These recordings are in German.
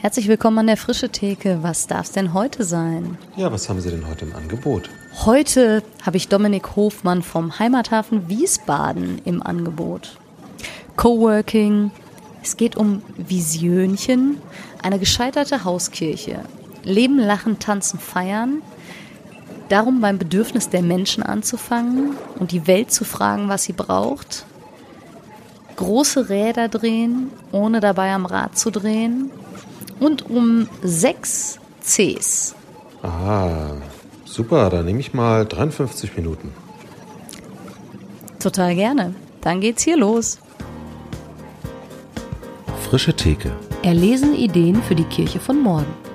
Herzlich willkommen an der Frische Theke. Was darf es denn heute sein? Ja, was haben Sie denn heute im Angebot? Heute habe ich Dominik Hofmann vom Heimathafen Wiesbaden im Angebot. Coworking. Es geht um Visionchen, eine gescheiterte Hauskirche. Leben, lachen, tanzen, feiern. Darum beim Bedürfnis der Menschen anzufangen und die Welt zu fragen, was sie braucht. Große Räder drehen, ohne dabei am Rad zu drehen und um sechs Cs. Ah, super, dann nehme ich mal 53 Minuten. Total gerne. Dann geht's hier los. Frische Theke. Erlesen Ideen für die Kirche von morgen.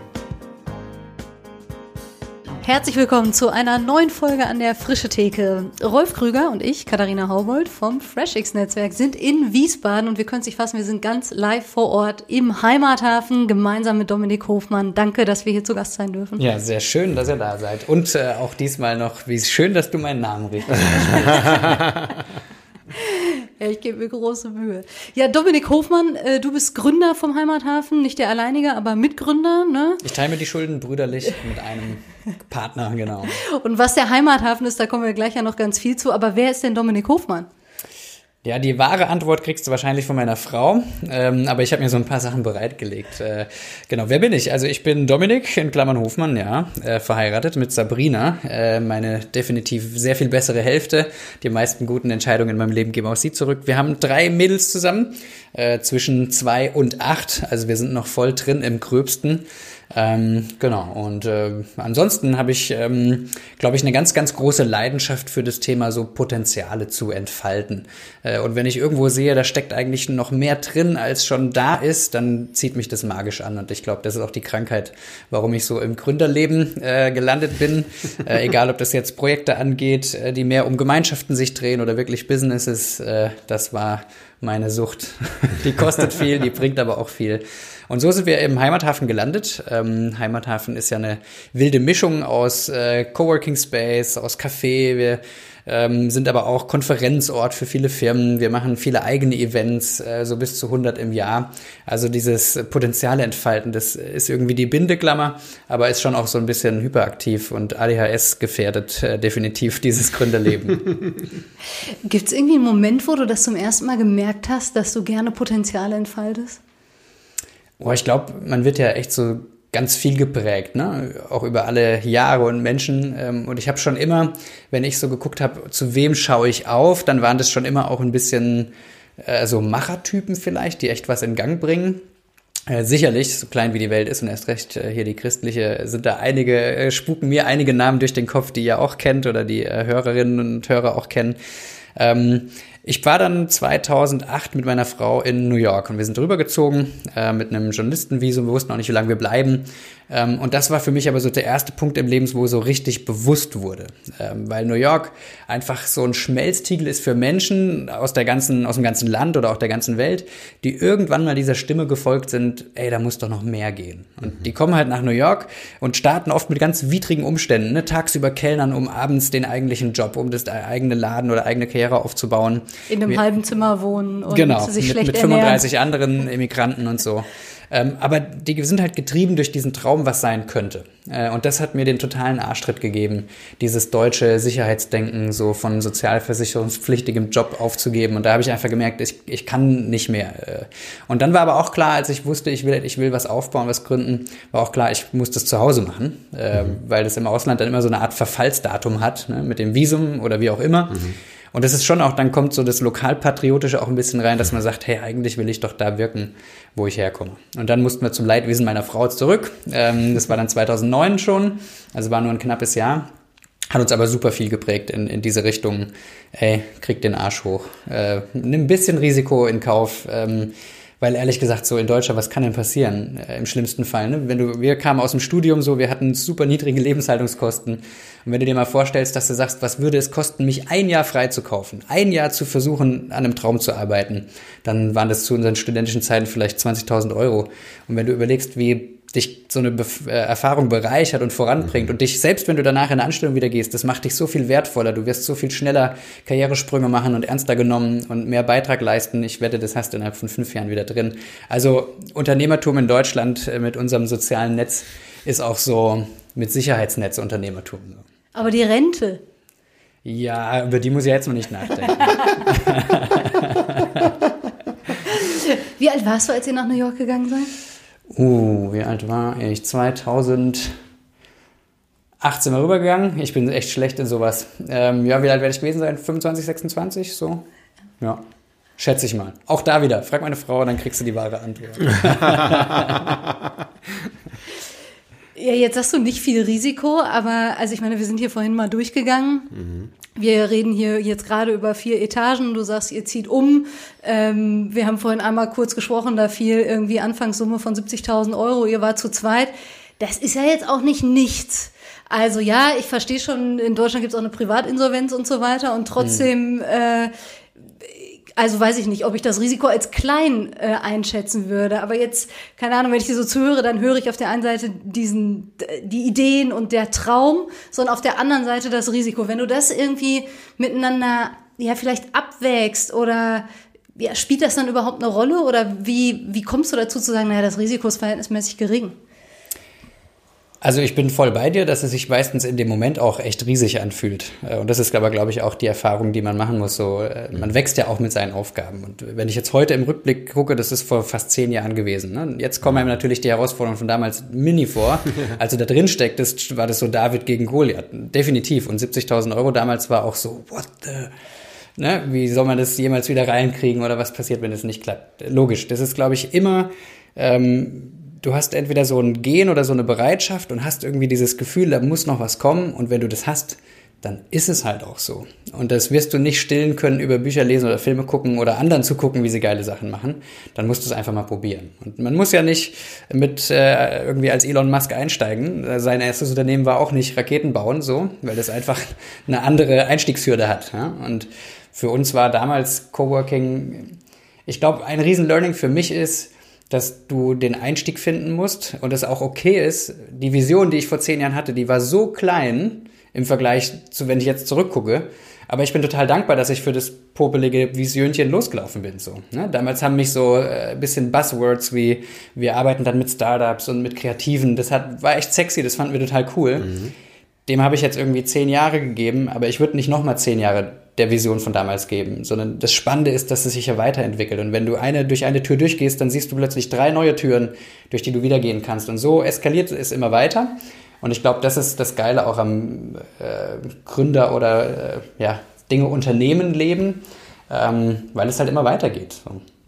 Herzlich willkommen zu einer neuen Folge an der Frische Theke. Rolf Krüger und ich, Katharina Haubold vom FreshX-Netzwerk, sind in Wiesbaden und wir können es nicht fassen, wir sind ganz live vor Ort im Heimathafen gemeinsam mit Dominik Hofmann. Danke, dass wir hier zu Gast sein dürfen. Ja, sehr schön, dass ihr da seid. Und äh, auch diesmal noch, wie schön, dass du meinen Namen richtig Ja, ich gebe mir große Mühe. Ja, Dominik Hofmann, äh, du bist Gründer vom Heimathafen, nicht der alleinige, aber Mitgründer, ne? Ich teile mir die Schulden brüderlich mit einem Partner, genau. Und was der Heimathafen ist, da kommen wir gleich ja noch ganz viel zu. Aber wer ist denn Dominik Hofmann? Ja, die wahre Antwort kriegst du wahrscheinlich von meiner Frau, ähm, aber ich habe mir so ein paar Sachen bereitgelegt. Äh, genau, wer bin ich? Also ich bin Dominik, in Klammern Hofmann, ja, äh, verheiratet mit Sabrina, äh, meine definitiv sehr viel bessere Hälfte. Die meisten guten Entscheidungen in meinem Leben geben auch sie zurück. Wir haben drei Mädels zusammen, äh, zwischen zwei und acht, also wir sind noch voll drin im Gröbsten. Ähm, genau, und äh, ansonsten habe ich, ähm, glaube ich, eine ganz, ganz große Leidenschaft für das Thema so Potenziale zu entfalten. Äh, und wenn ich irgendwo sehe, da steckt eigentlich noch mehr drin, als schon da ist, dann zieht mich das magisch an. Und ich glaube, das ist auch die Krankheit, warum ich so im Gründerleben äh, gelandet bin. Äh, egal, ob das jetzt Projekte angeht, äh, die mehr um Gemeinschaften sich drehen oder wirklich Businesses, äh, das war meine Sucht. Die kostet viel, die bringt aber auch viel. Und so sind wir im Heimathafen gelandet. Ähm, Heimathafen ist ja eine wilde Mischung aus äh, Coworking Space, aus Café. Wir ähm, sind aber auch Konferenzort für viele Firmen. Wir machen viele eigene Events, äh, so bis zu 100 im Jahr. Also dieses Potenziale entfalten, das ist irgendwie die Bindeklammer, aber ist schon auch so ein bisschen hyperaktiv und ADHS gefährdet äh, definitiv dieses Gründerleben. Gibt es irgendwie einen Moment, wo du das zum ersten Mal gemerkt hast, dass du gerne Potenziale entfaltest? Oh, ich glaube, man wird ja echt so ganz viel geprägt, ne? auch über alle Jahre und Menschen. Ähm, und ich habe schon immer, wenn ich so geguckt habe, zu wem schaue ich auf, dann waren das schon immer auch ein bisschen äh, so Machertypen vielleicht, die echt was in Gang bringen. Äh, sicherlich, so klein wie die Welt ist und erst recht äh, hier die christliche, sind da einige, äh, spuken mir einige Namen durch den Kopf, die ihr auch kennt oder die äh, Hörerinnen und Hörer auch kennen. Ähm, ich war dann 2008 mit meiner Frau in New York und wir sind rübergezogen äh, mit einem Journalistenvisum. Wir wussten auch nicht, wie lange wir bleiben. Ähm, und das war für mich aber so der erste Punkt im Leben, wo so richtig bewusst wurde. Ähm, weil New York einfach so ein Schmelztiegel ist für Menschen aus der ganzen, aus dem ganzen Land oder auch der ganzen Welt, die irgendwann mal dieser Stimme gefolgt sind, ey, da muss doch noch mehr gehen. Und mhm. die kommen halt nach New York und starten oft mit ganz widrigen Umständen, ne? tagsüber Kellnern, um abends den eigentlichen Job, um das eigene Laden oder eigene Karriere aufzubauen. In einem wir, halben Zimmer wohnen und genau, sich mit, schlecht mit 35 ernähren. anderen Immigranten und so. Ähm, aber die sind halt getrieben durch diesen Traum, was sein könnte. Äh, und das hat mir den totalen Arschtritt gegeben, dieses deutsche Sicherheitsdenken so von sozialversicherungspflichtigem Job aufzugeben. Und da habe ich einfach gemerkt, ich, ich kann nicht mehr. Äh. Und dann war aber auch klar, als ich wusste, ich will, ich will was aufbauen, was gründen, war auch klar, ich muss das zu Hause machen, äh, mhm. weil das im Ausland dann immer so eine Art Verfallsdatum hat, ne, mit dem Visum oder wie auch immer. Mhm. Und das ist schon auch, dann kommt so das Lokalpatriotische auch ein bisschen rein, dass man sagt, hey, eigentlich will ich doch da wirken, wo ich herkomme. Und dann mussten wir zum Leidwesen meiner Frau zurück. Ähm, das war dann 2009 schon, also war nur ein knappes Jahr. Hat uns aber super viel geprägt in, in diese Richtung, ey, krieg den Arsch hoch. Äh, nimm ein bisschen Risiko in Kauf. Ähm, weil ehrlich gesagt, so in Deutschland, was kann denn passieren äh, im schlimmsten Fall? Ne? Wenn du, wir kamen aus dem Studium so, wir hatten super niedrige Lebenshaltungskosten. Und wenn du dir mal vorstellst, dass du sagst, was würde es kosten, mich ein Jahr frei zu kaufen, ein Jahr zu versuchen, an einem Traum zu arbeiten, dann waren das zu unseren studentischen Zeiten vielleicht 20.000 Euro. Und wenn du überlegst, wie dich so eine Bef äh, Erfahrung bereichert und voranbringt und dich, selbst wenn du danach in eine Anstellung wieder gehst, das macht dich so viel wertvoller. Du wirst so viel schneller Karrieresprünge machen und ernster genommen und mehr Beitrag leisten. Ich wette, das hast du innerhalb von fünf Jahren wieder drin. Also Unternehmertum in Deutschland äh, mit unserem sozialen Netz ist auch so mit Sicherheitsnetz-Unternehmertum. Aber die Rente. Ja, über die muss ich jetzt noch nicht nachdenken. Wie alt warst du, als ihr nach New York gegangen seid? Uh, wie alt war ich? 2018 mal rübergegangen. Ich bin echt schlecht in sowas. Ähm, ja, wie alt werde ich gewesen sein? 25, 26, so? Ja. Schätze ich mal. Auch da wieder. Frag meine Frau, dann kriegst du die wahre Antwort. Ja, jetzt sagst du nicht viel Risiko, aber also ich meine, wir sind hier vorhin mal durchgegangen. Mhm. Wir reden hier jetzt gerade über vier Etagen. Du sagst, ihr zieht um. Ähm, wir haben vorhin einmal kurz gesprochen, da fiel irgendwie Anfangssumme von 70.000 Euro. Ihr war zu zweit. Das ist ja jetzt auch nicht nichts. Also ja, ich verstehe schon, in Deutschland gibt es auch eine Privatinsolvenz und so weiter. Und trotzdem mhm. äh, also weiß ich nicht, ob ich das Risiko als klein äh, einschätzen würde. Aber jetzt, keine Ahnung, wenn ich dir so zuhöre, dann höre ich auf der einen Seite diesen, die Ideen und der Traum, sondern auf der anderen Seite das Risiko. Wenn du das irgendwie miteinander, ja, vielleicht abwägst oder ja, spielt das dann überhaupt eine Rolle oder wie, wie kommst du dazu zu sagen, naja, das Risiko ist verhältnismäßig gering? Also ich bin voll bei dir, dass es sich meistens in dem Moment auch echt riesig anfühlt. Äh, und das ist aber, glaube ich, auch die Erfahrung, die man machen muss. So, äh, man mhm. wächst ja auch mit seinen Aufgaben. Und wenn ich jetzt heute im Rückblick gucke, das ist vor fast zehn Jahren gewesen. Ne? Jetzt kommen einem natürlich die Herausforderungen von damals mini vor. Als du da drin stecktest, war das so David gegen Goliath. Definitiv. Und 70.000 Euro damals war auch so, what the... Ne? Wie soll man das jemals wieder reinkriegen oder was passiert, wenn es nicht klappt? Logisch. Das ist, glaube ich, immer... Ähm, du hast entweder so ein Gen oder so eine Bereitschaft und hast irgendwie dieses Gefühl, da muss noch was kommen. Und wenn du das hast, dann ist es halt auch so. Und das wirst du nicht stillen können, über Bücher lesen oder Filme gucken oder anderen zu gucken, wie sie geile Sachen machen. Dann musst du es einfach mal probieren. Und man muss ja nicht mit äh, irgendwie als Elon Musk einsteigen. Sein erstes Unternehmen war auch nicht Raketen bauen, so, weil das einfach eine andere Einstiegshürde hat. Ja? Und für uns war damals Coworking, ich glaube, ein riesen Learning für mich ist, dass du den Einstieg finden musst und es auch okay ist. Die Vision, die ich vor zehn Jahren hatte, die war so klein im Vergleich zu, wenn ich jetzt zurückgucke. Aber ich bin total dankbar, dass ich für das popelige Visionchen losgelaufen bin. So, ne? Damals haben mich so äh, ein bisschen Buzzwords wie wir arbeiten dann mit Startups und mit Kreativen. Das hat, war echt sexy, das fanden wir total cool. Mhm. Dem habe ich jetzt irgendwie zehn Jahre gegeben, aber ich würde nicht nochmal zehn Jahre der Vision von damals geben, sondern das Spannende ist, dass es sich ja weiterentwickelt. Und wenn du eine, durch eine Tür durchgehst, dann siehst du plötzlich drei neue Türen, durch die du wieder gehen kannst. Und so eskaliert es immer weiter. Und ich glaube, das ist das Geile auch am äh, Gründer oder äh, ja, Dinge Unternehmen leben, ähm, weil es halt immer weitergeht.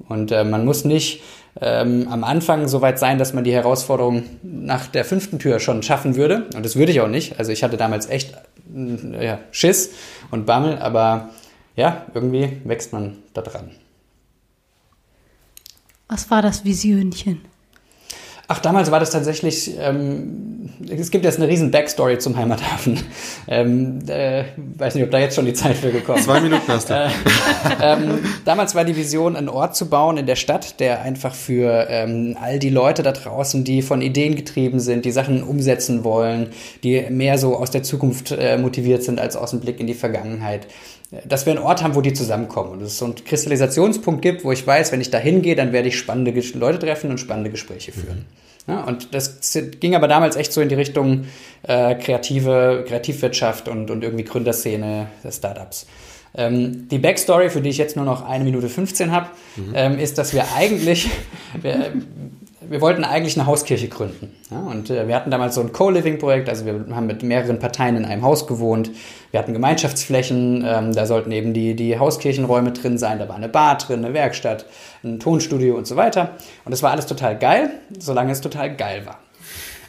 Und äh, man muss nicht ähm, am Anfang so weit sein, dass man die Herausforderung nach der fünften Tür schon schaffen würde. Und das würde ich auch nicht. Also ich hatte damals echt ja, Schiss und Bammel, aber ja, irgendwie wächst man da dran. Was war das Visionchen? Ach, damals war das tatsächlich, ähm, es gibt jetzt eine riesen Backstory zum Heimathafen. Ähm, äh, weiß nicht, ob da jetzt schon die Zeit für gekommen ist. Zwei Minuten hast du. Äh, ähm, damals war die Vision, einen Ort zu bauen in der Stadt, der einfach für ähm, all die Leute da draußen, die von Ideen getrieben sind, die Sachen umsetzen wollen, die mehr so aus der Zukunft äh, motiviert sind als aus dem Blick in die Vergangenheit, dass wir einen Ort haben, wo die zusammenkommen und es so einen Kristallisationspunkt gibt, wo ich weiß, wenn ich da hingehe, dann werde ich spannende Leute treffen und spannende Gespräche führen. Mhm. Ja, und das ging aber damals echt so in die Richtung äh, kreative Kreativwirtschaft und, und irgendwie Gründerszene der Startups. Ähm, die Backstory, für die ich jetzt nur noch eine Minute 15 habe, mhm. ähm, ist, dass wir eigentlich, wir, wir wollten eigentlich eine Hauskirche gründen. Ja, und äh, wir hatten damals so ein Co-Living-Projekt, also wir haben mit mehreren Parteien in einem Haus gewohnt. Wir hatten Gemeinschaftsflächen, ähm, da sollten eben die, die Hauskirchenräume drin sein, da war eine Bar drin, eine Werkstatt, ein Tonstudio und so weiter. Und das war alles total geil, solange es total geil war.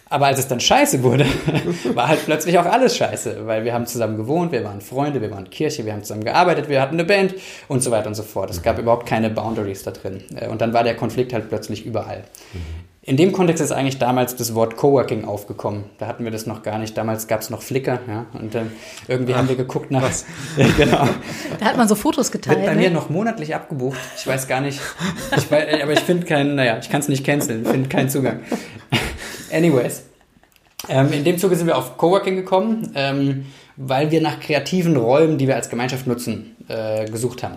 Aber als es dann scheiße wurde, war halt plötzlich auch alles scheiße, weil wir haben zusammen gewohnt, wir waren Freunde, wir waren Kirche, wir haben zusammen gearbeitet, wir hatten eine Band und so weiter und so fort. Es gab überhaupt keine Boundaries da drin. Äh, und dann war der Konflikt halt plötzlich überall. In dem Kontext ist eigentlich damals das Wort Coworking aufgekommen. Da hatten wir das noch gar nicht. Damals gab es noch Flickr, ja. Und dann irgendwie Ach, haben wir geguckt nach. Was? ja, genau. Da hat man so Fotos geteilt. Wird bei ne? mir noch monatlich abgebucht. Ich weiß gar nicht. Ich weiß, aber ich finde keinen, naja, ich kann es nicht canceln, finde keinen Zugang. Anyways. Ähm, in dem Zuge sind wir auf Coworking gekommen, ähm, weil wir nach kreativen Räumen, die wir als Gemeinschaft nutzen, äh, gesucht haben.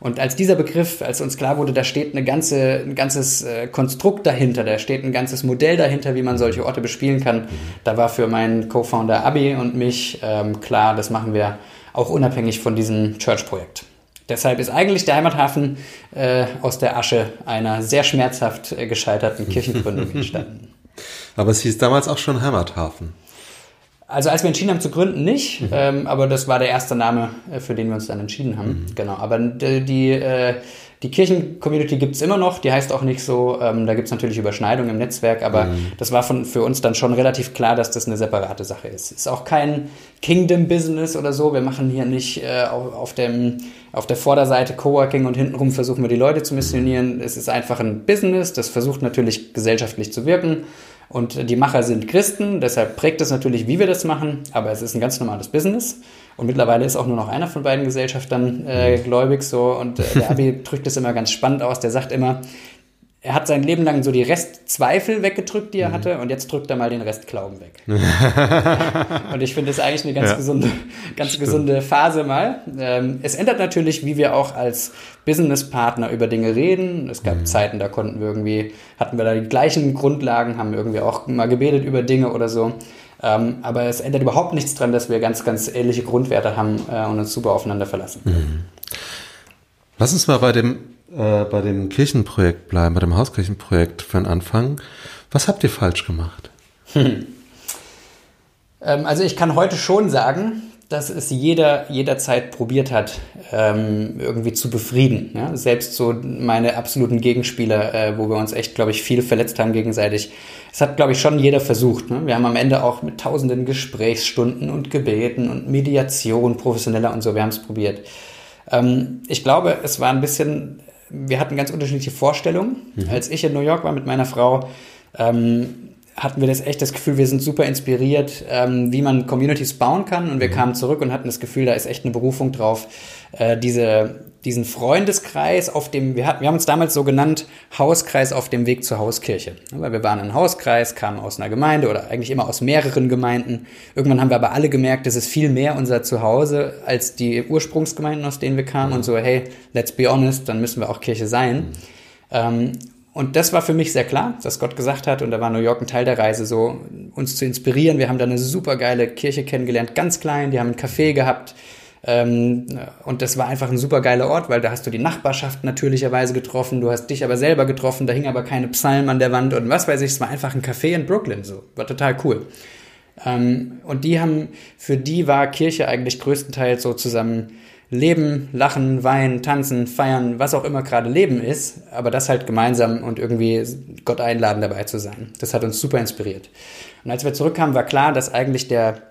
Und als dieser Begriff, als uns klar wurde, da steht eine ganze, ein ganzes äh, Konstrukt dahinter, da steht ein ganzes Modell dahinter, wie man solche Orte bespielen kann, da war für meinen Co-Founder Abi und mich ähm, klar, das machen wir auch unabhängig von diesem Church-Projekt. Deshalb ist eigentlich der Heimathafen äh, aus der Asche einer sehr schmerzhaft äh, gescheiterten Kirchengründung entstanden. Aber es hieß damals auch schon Heimathafen. Also als wir entschieden haben zu gründen, nicht, mhm. ähm, aber das war der erste Name, äh, für den wir uns dann entschieden haben. Mhm. Genau. Aber die, die, äh, die Kirchen-Community gibt's immer noch, die heißt auch nicht so, ähm, da gibt's natürlich Überschneidungen im Netzwerk, aber mhm. das war von, für uns dann schon relativ klar, dass das eine separate Sache ist. Ist auch kein Kingdom-Business oder so. Wir machen hier nicht äh, auf, auf, dem, auf der Vorderseite Coworking und hintenrum versuchen wir die Leute zu missionieren. Es ist einfach ein Business, das versucht natürlich gesellschaftlich zu wirken. Und die Macher sind Christen, deshalb prägt es natürlich, wie wir das machen, aber es ist ein ganz normales Business. Und mittlerweile ist auch nur noch einer von beiden Gesellschaftern äh, gläubig so. Und äh, der Abi drückt es immer ganz spannend aus. Der sagt immer, er hat sein Leben lang so die Restzweifel weggedrückt, die er mhm. hatte, und jetzt drückt er mal den Rest Glauben weg. und ich finde das eigentlich eine ganz ja. gesunde, ganz Stimmt. gesunde Phase mal. Ähm, es ändert natürlich, wie wir auch als Businesspartner über Dinge reden. Es gab mhm. Zeiten, da konnten wir irgendwie, hatten wir da die gleichen Grundlagen, haben irgendwie auch mal gebetet über Dinge oder so. Ähm, aber es ändert überhaupt nichts dran, dass wir ganz, ganz ähnliche Grundwerte haben äh, und uns super aufeinander verlassen. Mhm. Lass uns mal bei dem äh, bei dem Kirchenprojekt bleiben, bei dem Hauskirchenprojekt für den Anfang. Was habt ihr falsch gemacht? Hm. Ähm, also ich kann heute schon sagen, dass es jeder jederzeit probiert hat, ähm, irgendwie zu befrieden. Ja? Selbst so meine absoluten Gegenspieler, äh, wo wir uns echt, glaube ich, viel verletzt haben gegenseitig. Es hat, glaube ich, schon jeder versucht. Ne? Wir haben am Ende auch mit tausenden Gesprächsstunden und Gebeten und Mediation professioneller und so, wir haben es probiert. Ähm, ich glaube, es war ein bisschen wir hatten ganz unterschiedliche Vorstellungen. Mhm. Als ich in New York war mit meiner Frau, ähm, hatten wir das echt das Gefühl, wir sind super inspiriert, ähm, wie man Communities bauen kann. Und wir mhm. kamen zurück und hatten das Gefühl, da ist echt eine Berufung drauf, äh, diese, diesen Freundeskreis auf dem, wir, hatten, wir haben uns damals so genannt, Hauskreis auf dem Weg zur Hauskirche. Weil wir waren ein Hauskreis, kamen aus einer Gemeinde oder eigentlich immer aus mehreren Gemeinden. Irgendwann haben wir aber alle gemerkt, das ist viel mehr unser Zuhause als die Ursprungsgemeinden, aus denen wir kamen. Und so, hey, let's be honest, dann müssen wir auch Kirche sein. Ähm, und das war für mich sehr klar, dass Gott gesagt hat, und da war New York ein Teil der Reise, so uns zu inspirieren. Wir haben da eine super geile Kirche kennengelernt, ganz klein, die haben ein Café gehabt, ähm, und das war einfach ein super geiler Ort, weil da hast du die Nachbarschaft natürlicherweise getroffen, du hast dich aber selber getroffen, da hing aber keine Psalmen an der Wand und was weiß ich, es war einfach ein Café in Brooklyn, so. War total cool. Ähm, und die haben, für die war Kirche eigentlich größtenteils so zusammen Leben, Lachen, Weinen, Tanzen, Feiern, was auch immer gerade Leben ist, aber das halt gemeinsam und irgendwie Gott einladen dabei zu sein. Das hat uns super inspiriert. Und als wir zurückkamen, war klar, dass eigentlich der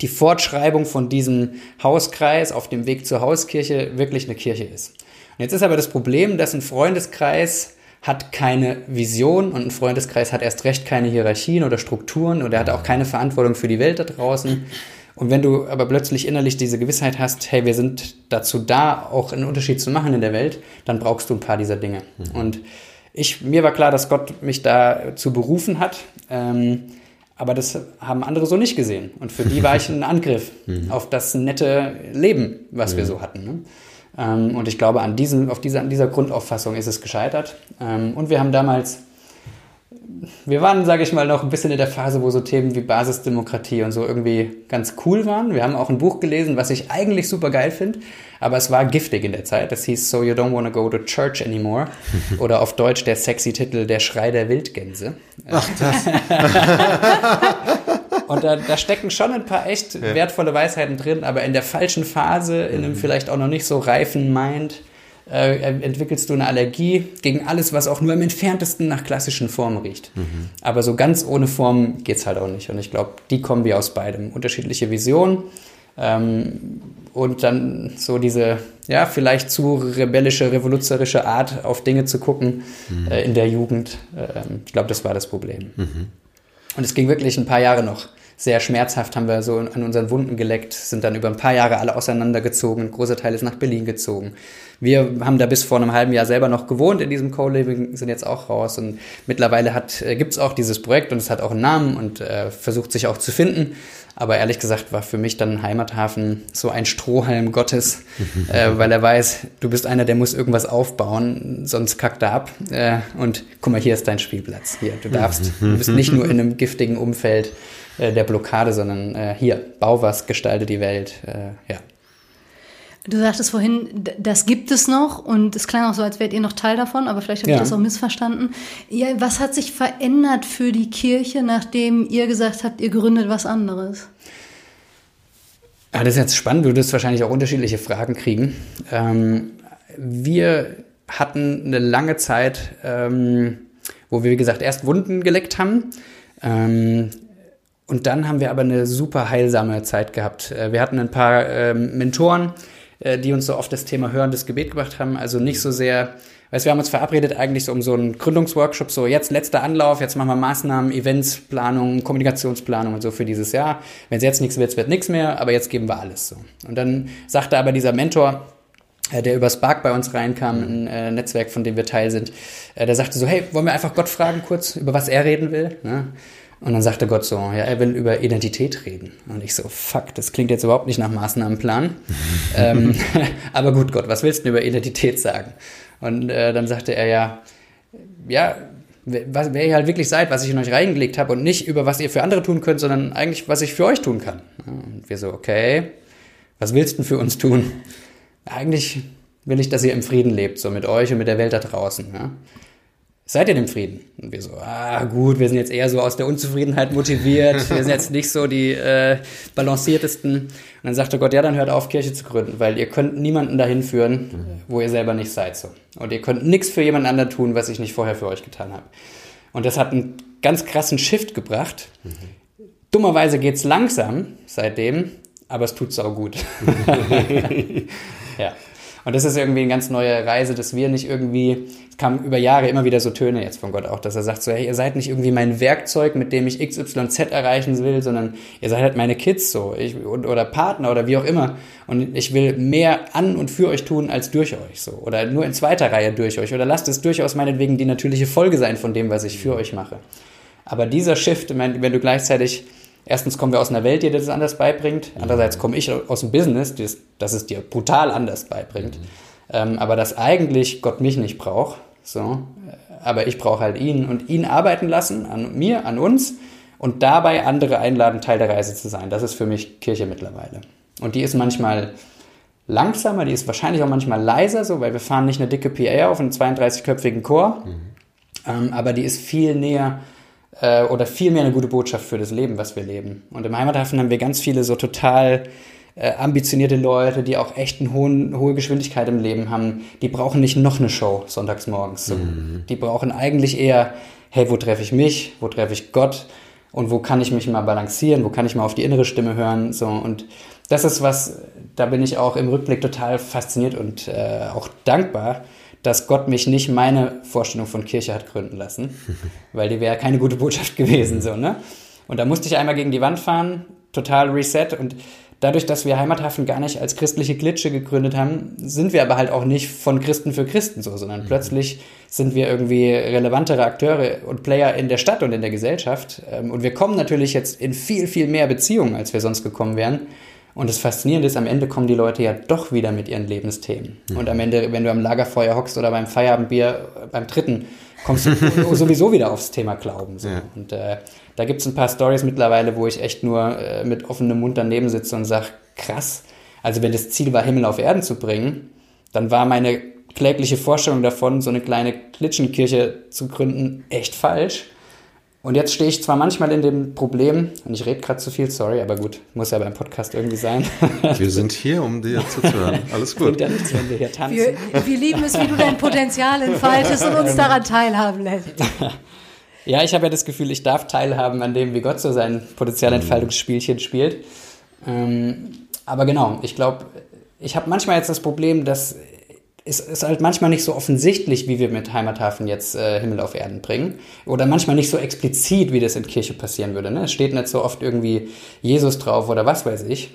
die Fortschreibung von diesem Hauskreis auf dem Weg zur Hauskirche wirklich eine Kirche ist. Und jetzt ist aber das Problem, dass ein Freundeskreis hat keine Vision und ein Freundeskreis hat erst recht keine Hierarchien oder Strukturen und er hat auch keine Verantwortung für die Welt da draußen. Und wenn du aber plötzlich innerlich diese Gewissheit hast, hey, wir sind dazu da, auch einen Unterschied zu machen in der Welt, dann brauchst du ein paar dieser Dinge. Mhm. Und ich, mir war klar, dass Gott mich dazu berufen hat. Ähm, aber das haben andere so nicht gesehen. Und für die war ich ein Angriff mhm. auf das nette Leben, was wir so hatten. Ne? Ähm, und ich glaube, an, diesem, auf dieser, an dieser Grundauffassung ist es gescheitert. Ähm, und wir haben damals wir waren, sage ich mal, noch ein bisschen in der Phase, wo so Themen wie Basisdemokratie und so irgendwie ganz cool waren. Wir haben auch ein Buch gelesen, was ich eigentlich super geil finde, aber es war giftig in der Zeit. Das hieß So You Don't Want to Go to Church Anymore oder auf Deutsch der sexy Titel Der Schrei der Wildgänse. Ach, das. und da, da, stecken schon ein paar echt wertvolle Weisheiten drin, aber in der falschen Phase, in einem mhm. vielleicht auch noch nicht so reifen Mind äh, entwickelst du eine Allergie gegen alles, was auch nur im entferntesten nach klassischen Formen riecht. Mhm. Aber so ganz ohne Form geht es halt auch nicht. Und ich glaube, die kommen wir aus beidem. Unterschiedliche Visionen ähm, und dann so diese, ja, vielleicht zu rebellische, revolutionärische Art auf Dinge zu gucken mhm. äh, in der Jugend. Ähm, ich glaube, das war das Problem. Mhm. Und es ging wirklich ein paar Jahre noch sehr schmerzhaft haben wir so an unseren Wunden geleckt, sind dann über ein paar Jahre alle auseinandergezogen, ein großer Teil ist nach Berlin gezogen. Wir haben da bis vor einem halben Jahr selber noch gewohnt in diesem Co-Living, sind jetzt auch raus und mittlerweile hat, äh, gibt's auch dieses Projekt und es hat auch einen Namen und äh, versucht sich auch zu finden. Aber ehrlich gesagt war für mich dann Heimathafen so ein Strohhalm Gottes, äh, weil er weiß, du bist einer, der muss irgendwas aufbauen, sonst kackt er ab. Äh, und guck mal, hier ist dein Spielplatz. Hier, du darfst, du bist nicht nur in einem giftigen Umfeld äh, der Blockade, sondern äh, hier, bau was, gestalte die Welt. Äh, ja. Du sagtest vorhin, das gibt es noch und es klang auch so, als wärt ihr noch Teil davon, aber vielleicht habe ja. ich das auch missverstanden. Ja, was hat sich verändert für die Kirche, nachdem ihr gesagt habt, ihr gründet was anderes? Ja, das ist jetzt spannend, du wirst wahrscheinlich auch unterschiedliche Fragen kriegen. Ähm, wir hatten eine lange Zeit, ähm, wo wir, wie gesagt, erst Wunden geleckt haben. Ähm, und dann haben wir aber eine super heilsame Zeit gehabt. Äh, wir hatten ein paar ähm, Mentoren, äh, die uns so oft das Thema hörendes Gebet gebracht haben. Also nicht so sehr, weißt wir haben uns verabredet eigentlich so um so einen Gründungsworkshop, so jetzt letzter Anlauf, jetzt machen wir Maßnahmen, Events, Planung, Kommunikationsplanung und so für dieses Jahr. Wenn es jetzt nichts wird, wird nichts mehr, aber jetzt geben wir alles so. Und dann sagte aber dieser Mentor, äh, der über Spark bei uns reinkam, ein äh, Netzwerk, von dem wir Teil sind, äh, der sagte so, hey, wollen wir einfach Gott fragen kurz, über was er reden will? Ne? Und dann sagte Gott so, ja, er will über Identität reden. Und ich so, fuck, das klingt jetzt überhaupt nicht nach Maßnahmenplan. ähm, aber gut, Gott, was willst du über Identität sagen? Und äh, dann sagte er ja, ja, was, wer ihr halt wirklich seid, was ich in euch reingelegt habe und nicht über was ihr für andere tun könnt, sondern eigentlich, was ich für euch tun kann. Und wir so, okay, was willst du denn für uns tun? Eigentlich will ich, dass ihr im Frieden lebt, so mit euch und mit der Welt da draußen. Ja? Seid ihr im Frieden? Und wir so, ah gut, wir sind jetzt eher so aus der Unzufriedenheit motiviert, wir sind jetzt nicht so die äh, balanciertesten. Und dann sagte Gott, ja, dann hört auf, Kirche zu gründen, weil ihr könnt niemanden dahin führen, wo ihr selber nicht seid. So. Und ihr könnt nichts für jemand anderen tun, was ich nicht vorher für euch getan habe. Und das hat einen ganz krassen Shift gebracht. Mhm. Dummerweise geht's langsam seitdem, aber es tut auch gut. ja. Und das ist irgendwie eine ganz neue Reise, dass wir nicht irgendwie, es kam über Jahre immer wieder so Töne jetzt von Gott auch, dass er sagt so, hey, ihr seid nicht irgendwie mein Werkzeug, mit dem ich XYZ erreichen will, sondern ihr seid halt meine Kids so, ich, oder Partner oder wie auch immer. Und ich will mehr an und für euch tun als durch euch so. Oder nur in zweiter Reihe durch euch. Oder lasst es durchaus meinetwegen die natürliche Folge sein von dem, was ich für euch mache. Aber dieser Shift, wenn du gleichzeitig Erstens kommen wir aus einer Welt, die dir das anders beibringt. Andererseits komme ich aus dem Business, das, das es dir brutal anders beibringt. Mhm. Ähm, aber dass eigentlich Gott mich nicht braucht. So. Aber ich brauche halt ihn und ihn arbeiten lassen an mir, an uns und dabei andere einladen, Teil der Reise zu sein. Das ist für mich Kirche mittlerweile. Und die ist manchmal langsamer, die ist wahrscheinlich auch manchmal leiser, so, weil wir fahren nicht eine dicke PA auf einen 32-köpfigen Chor, mhm. ähm, aber die ist viel näher äh, oder vielmehr eine gute Botschaft für das Leben, was wir leben. Und im Heimathafen haben wir ganz viele so total äh, ambitionierte Leute, die auch echt eine hohen, hohe Geschwindigkeit im Leben haben. Die brauchen nicht noch eine Show sonntags morgens. Mhm. Die brauchen eigentlich eher, hey, wo treffe ich mich? Wo treffe ich Gott? Und wo kann ich mich mal balancieren? Wo kann ich mal auf die innere Stimme hören? So und das ist was, da bin ich auch im Rückblick total fasziniert und äh, auch dankbar, dass Gott mich nicht meine Vorstellung von Kirche hat gründen lassen, weil die wäre keine gute Botschaft gewesen, so, ne? Und da musste ich einmal gegen die Wand fahren, total reset und dadurch, dass wir Heimathafen gar nicht als christliche Glitsche gegründet haben, sind wir aber halt auch nicht von Christen für Christen so, sondern mhm. plötzlich sind wir irgendwie relevantere Akteure und Player in der Stadt und in der Gesellschaft. Ähm, und wir kommen natürlich jetzt in viel, viel mehr Beziehungen, als wir sonst gekommen wären. Und das Faszinierende ist, am Ende kommen die Leute ja doch wieder mit ihren Lebensthemen. Mhm. Und am Ende, wenn du am Lagerfeuer hockst oder beim Feierabendbier beim dritten, kommst du sowieso wieder aufs Thema Glauben. So. Ja. Und äh, da gibt es ein paar Stories mittlerweile, wo ich echt nur äh, mit offenem Mund daneben sitze und sage, krass, also wenn das Ziel war, Himmel auf Erden zu bringen, dann war meine klägliche Vorstellung davon, so eine kleine Klitschenkirche zu gründen, echt falsch. Und jetzt stehe ich zwar manchmal in dem Problem, und ich rede gerade zu viel, sorry, aber gut, muss ja beim Podcast irgendwie sein. Wir sind hier, um dir zuzuhören. Alles gut. Ja nichts, wenn wir hier tanzen. Wir, wir lieben es, wie du dein Potenzial entfaltest und uns daran teilhaben lässt. Ja, ich habe ja das Gefühl, ich darf teilhaben an dem, wie Gott so sein Potenzialentfaltungsspielchen spielt. Ähm, aber genau, ich glaube, ich habe manchmal jetzt das Problem, dass es ist halt manchmal nicht so offensichtlich, wie wir mit Heimathafen jetzt äh, Himmel auf Erden bringen. Oder manchmal nicht so explizit, wie das in Kirche passieren würde. Ne? Es steht nicht so oft irgendwie Jesus drauf oder was weiß ich.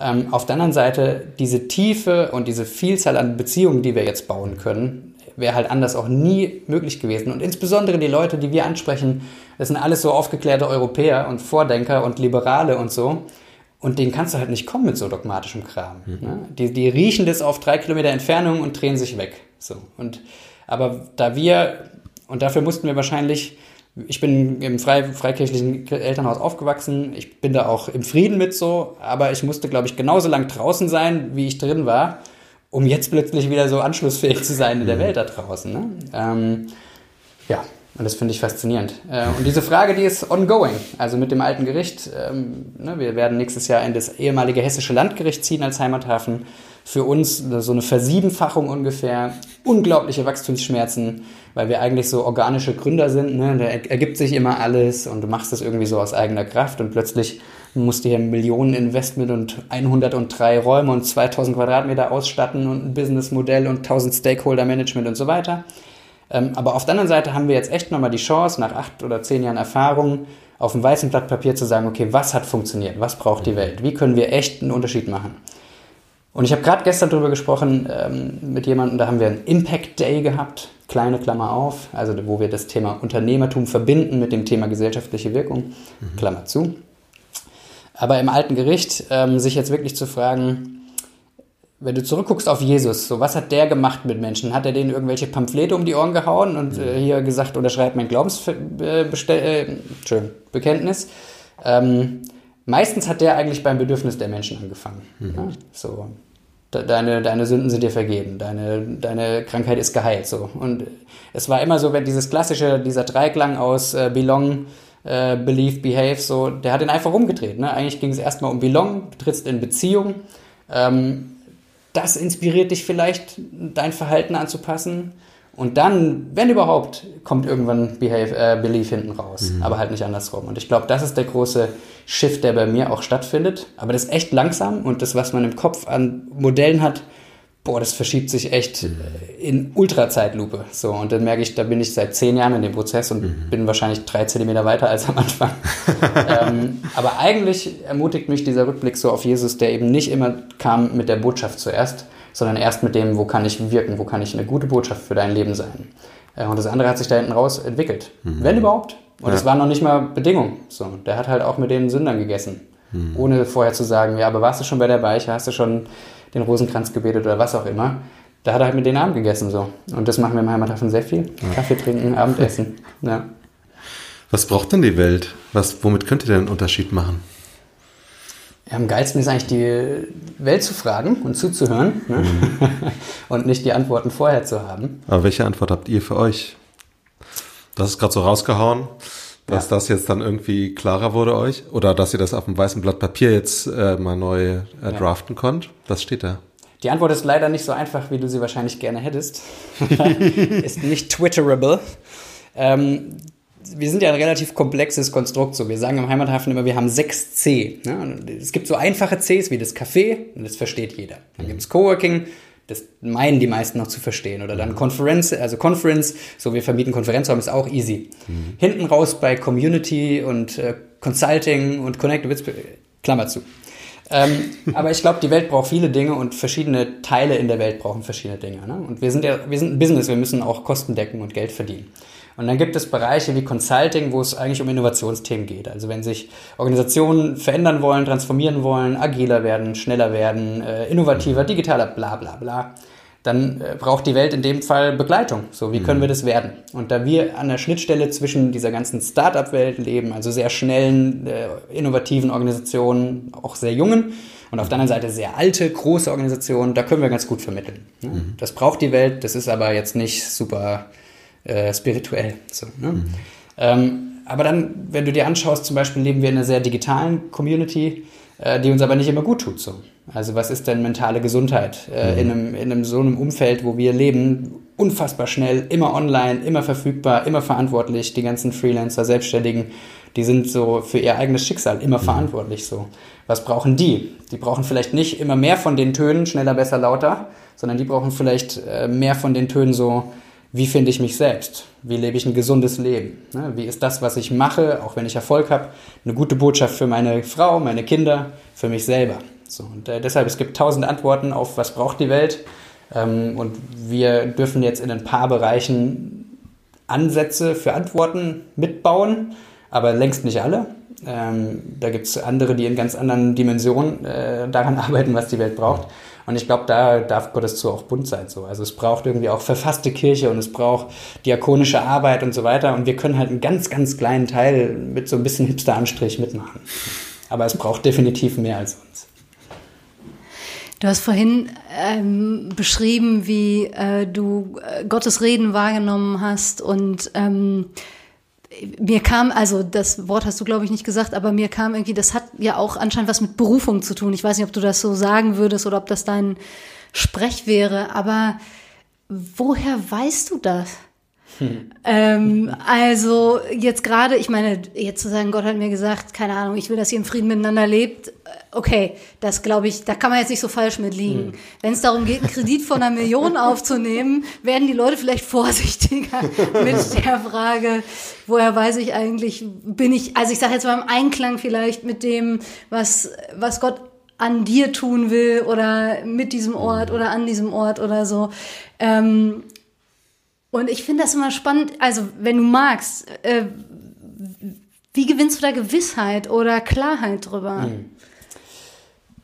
Ähm, auf der anderen Seite, diese Tiefe und diese Vielzahl an Beziehungen, die wir jetzt bauen können, wäre halt anders auch nie möglich gewesen. Und insbesondere die Leute, die wir ansprechen, das sind alles so aufgeklärte Europäer und Vordenker und Liberale und so. Und denen kannst du halt nicht kommen mit so dogmatischem Kram. Mhm. Ne? Die, die riechen das auf drei Kilometer Entfernung und drehen sich weg. So. Und, aber da wir, und dafür mussten wir wahrscheinlich ich bin im frei, freikirchlichen Elternhaus aufgewachsen. Ich bin da auch im Frieden mit so, aber ich musste, glaube ich, genauso lang draußen sein, wie ich drin war, um jetzt plötzlich wieder so anschlussfähig zu sein in der mhm. Welt da draußen. Ne? Ähm, ja, und das finde ich faszinierend. Äh, und diese Frage, die ist ongoing. Also mit dem alten Gericht, ähm, ne, wir werden nächstes Jahr in das ehemalige hessische Landgericht ziehen als Heimathafen. Für uns so eine Versiebenfachung ungefähr, unglaubliche Wachstumsschmerzen weil wir eigentlich so organische Gründer sind. Ne? Da ergibt sich immer alles und du machst das irgendwie so aus eigener Kraft und plötzlich musst du hier Millionen Investment und 103 Räume und 2000 Quadratmeter ausstatten und ein Businessmodell und 1000 Stakeholder Management und so weiter. Ähm, aber auf der anderen Seite haben wir jetzt echt nochmal die Chance, nach acht oder zehn Jahren Erfahrung, auf einem weißen Blatt Papier zu sagen, okay, was hat funktioniert? Was braucht die Welt? Wie können wir echt einen Unterschied machen? Und ich habe gerade gestern darüber gesprochen ähm, mit jemandem, da haben wir einen Impact Day gehabt kleine Klammer auf, also wo wir das Thema Unternehmertum verbinden mit dem Thema gesellschaftliche Wirkung, mhm. Klammer zu. Aber im alten Gericht ähm, sich jetzt wirklich zu fragen, wenn du zurückguckst auf Jesus, so was hat der gemacht mit Menschen? Hat er denen irgendwelche Pamphlete um die Ohren gehauen und mhm. äh, hier gesagt, unterschreibt mein Glaubensbekenntnis? Äh, ähm, meistens hat der eigentlich beim Bedürfnis der Menschen angefangen. Mhm. Ja? So, deine, deine Sünden sind dir vergeben, deine, deine Krankheit ist geheilt. So. Und es war immer so, wenn dieses klassische, dieser Dreiklang aus äh, Belong, äh, Believe, Behave, so, der hat ihn einfach umgedreht. Ne? Eigentlich ging es erstmal um Belong, du trittst in Beziehung. Ähm, das inspiriert dich vielleicht, dein Verhalten anzupassen. Und dann, wenn überhaupt, kommt irgendwann Behave, äh, Belief hinten raus. Mhm. Aber halt nicht andersrum. Und ich glaube, das ist der große Shift, der bei mir auch stattfindet. Aber das ist echt langsam und das, was man im Kopf an Modellen hat, boah, das verschiebt sich echt mhm. in Ultrazeitlupe. So, und dann merke ich, da bin ich seit zehn Jahren in dem Prozess und mhm. bin wahrscheinlich drei Zentimeter weiter als am Anfang. ähm, aber eigentlich ermutigt mich dieser Rückblick so auf Jesus, der eben nicht immer kam mit der Botschaft zuerst, sondern erst mit dem, wo kann ich wirken, wo kann ich eine gute Botschaft für dein Leben sein. Äh, und das andere hat sich da hinten raus entwickelt. Mhm. Wenn überhaupt. Und es ja. war noch nicht mal Bedingung. So, der hat halt auch mit den Sündern gegessen. Mhm. Ohne vorher zu sagen, ja, aber warst du schon bei der Beiche, hast du schon den Rosenkranz gebetet oder was auch immer. Da hat er halt mit denen Abend gegessen so. Und das machen wir im Heimathafen sehr viel. Ja. Kaffee trinken, Abendessen. Ja. Was braucht denn die Welt? Was, womit könnt ihr denn einen Unterschied machen? Ja, am geilsten ist eigentlich die Welt zu fragen und zuzuhören ne? mhm. und nicht die Antworten vorher zu haben. Aber welche Antwort habt ihr für euch? Das ist gerade so rausgehauen, dass ja. das jetzt dann irgendwie klarer wurde euch oder dass ihr das auf dem weißen Blatt Papier jetzt äh, mal neu äh, draften ja. konnt. Was steht da? Die Antwort ist leider nicht so einfach, wie du sie wahrscheinlich gerne hättest. ist nicht twitterable. Ähm, wir sind ja ein relativ komplexes Konstrukt. So, wir sagen im Heimathafen immer, wir haben sechs C. Ne? Es gibt so einfache Cs wie das Café, und das versteht jeder. Dann gibt es Coworking, das meinen die meisten noch zu verstehen. Oder dann Conference, also Conference, so wir vermieten Konferenzraum, ist auch easy. Mhm. Hinten raus bei Community und äh, Consulting und Connect, Klammer zu. ähm, aber ich glaube, die Welt braucht viele Dinge und verschiedene Teile in der Welt brauchen verschiedene Dinge. Ne? Und wir sind ja, wir sind ein Business, wir müssen auch Kosten decken und Geld verdienen. Und dann gibt es Bereiche wie Consulting, wo es eigentlich um Innovationsthemen geht. Also wenn sich Organisationen verändern wollen, transformieren wollen, agiler werden, schneller werden, äh, innovativer, digitaler, bla bla bla, dann äh, braucht die Welt in dem Fall Begleitung. So, wie können wir mhm. das werden? Und da wir an der Schnittstelle zwischen dieser ganzen Startup-Welt leben, also sehr schnellen, äh, innovativen Organisationen, auch sehr jungen, und auf der anderen Seite sehr alte, große Organisationen, da können wir ganz gut vermitteln. Ne? Mhm. Das braucht die Welt, das ist aber jetzt nicht super äh, spirituell. So, ne? mhm. ähm, aber dann, wenn du dir anschaust, zum Beispiel leben wir in einer sehr digitalen Community, äh, die uns aber nicht immer gut tut. So. Also was ist denn mentale Gesundheit äh, mhm. in, einem, in einem so einem Umfeld, wo wir leben, unfassbar schnell, immer online, immer verfügbar, immer verantwortlich. Die ganzen Freelancer, Selbstständigen, die sind so für ihr eigenes Schicksal immer mhm. verantwortlich. So, was brauchen die? Die brauchen vielleicht nicht immer mehr von den Tönen, schneller, besser, lauter, sondern die brauchen vielleicht äh, mehr von den Tönen so wie finde ich mich selbst? Wie lebe ich ein gesundes Leben? Ne? Wie ist das, was ich mache, auch wenn ich Erfolg habe, eine gute Botschaft für meine Frau, meine Kinder, für mich selber? So, und äh, deshalb, es gibt tausend Antworten auf, was braucht die Welt. Ähm, und wir dürfen jetzt in ein paar Bereichen Ansätze für Antworten mitbauen, aber längst nicht alle. Ähm, da gibt es andere, die in ganz anderen Dimensionen äh, daran arbeiten, was die Welt braucht. Und ich glaube, da darf Gottes zu auch bunt sein. So. Also es braucht irgendwie auch verfasste Kirche und es braucht diakonische Arbeit und so weiter. Und wir können halt einen ganz, ganz kleinen Teil mit so ein bisschen Hipster-Anstrich mitmachen. Aber es braucht definitiv mehr als uns. Du hast vorhin ähm, beschrieben, wie äh, du äh, Gottes Reden wahrgenommen hast und ähm, mir kam, also das Wort hast du, glaube ich, nicht gesagt, aber mir kam irgendwie, das hat ja auch anscheinend was mit Berufung zu tun. Ich weiß nicht, ob du das so sagen würdest oder ob das dein Sprech wäre, aber woher weißt du das? Hm. Ähm, also jetzt gerade, ich meine, jetzt zu sagen, Gott hat mir gesagt, keine Ahnung, ich will, dass ihr im Frieden miteinander lebt. Okay, das glaube ich, da kann man jetzt nicht so falsch mit liegen. Hm. Wenn es darum geht, einen Kredit von einer Million aufzunehmen, werden die Leute vielleicht vorsichtiger mit der Frage, woher weiß ich eigentlich, bin ich, also ich sage jetzt mal im Einklang vielleicht mit dem, was, was Gott an dir tun will oder mit diesem Ort oder an diesem Ort oder so. Ähm, und ich finde das immer spannend, also wenn du magst, äh, wie gewinnst du da Gewissheit oder Klarheit drüber? Hm.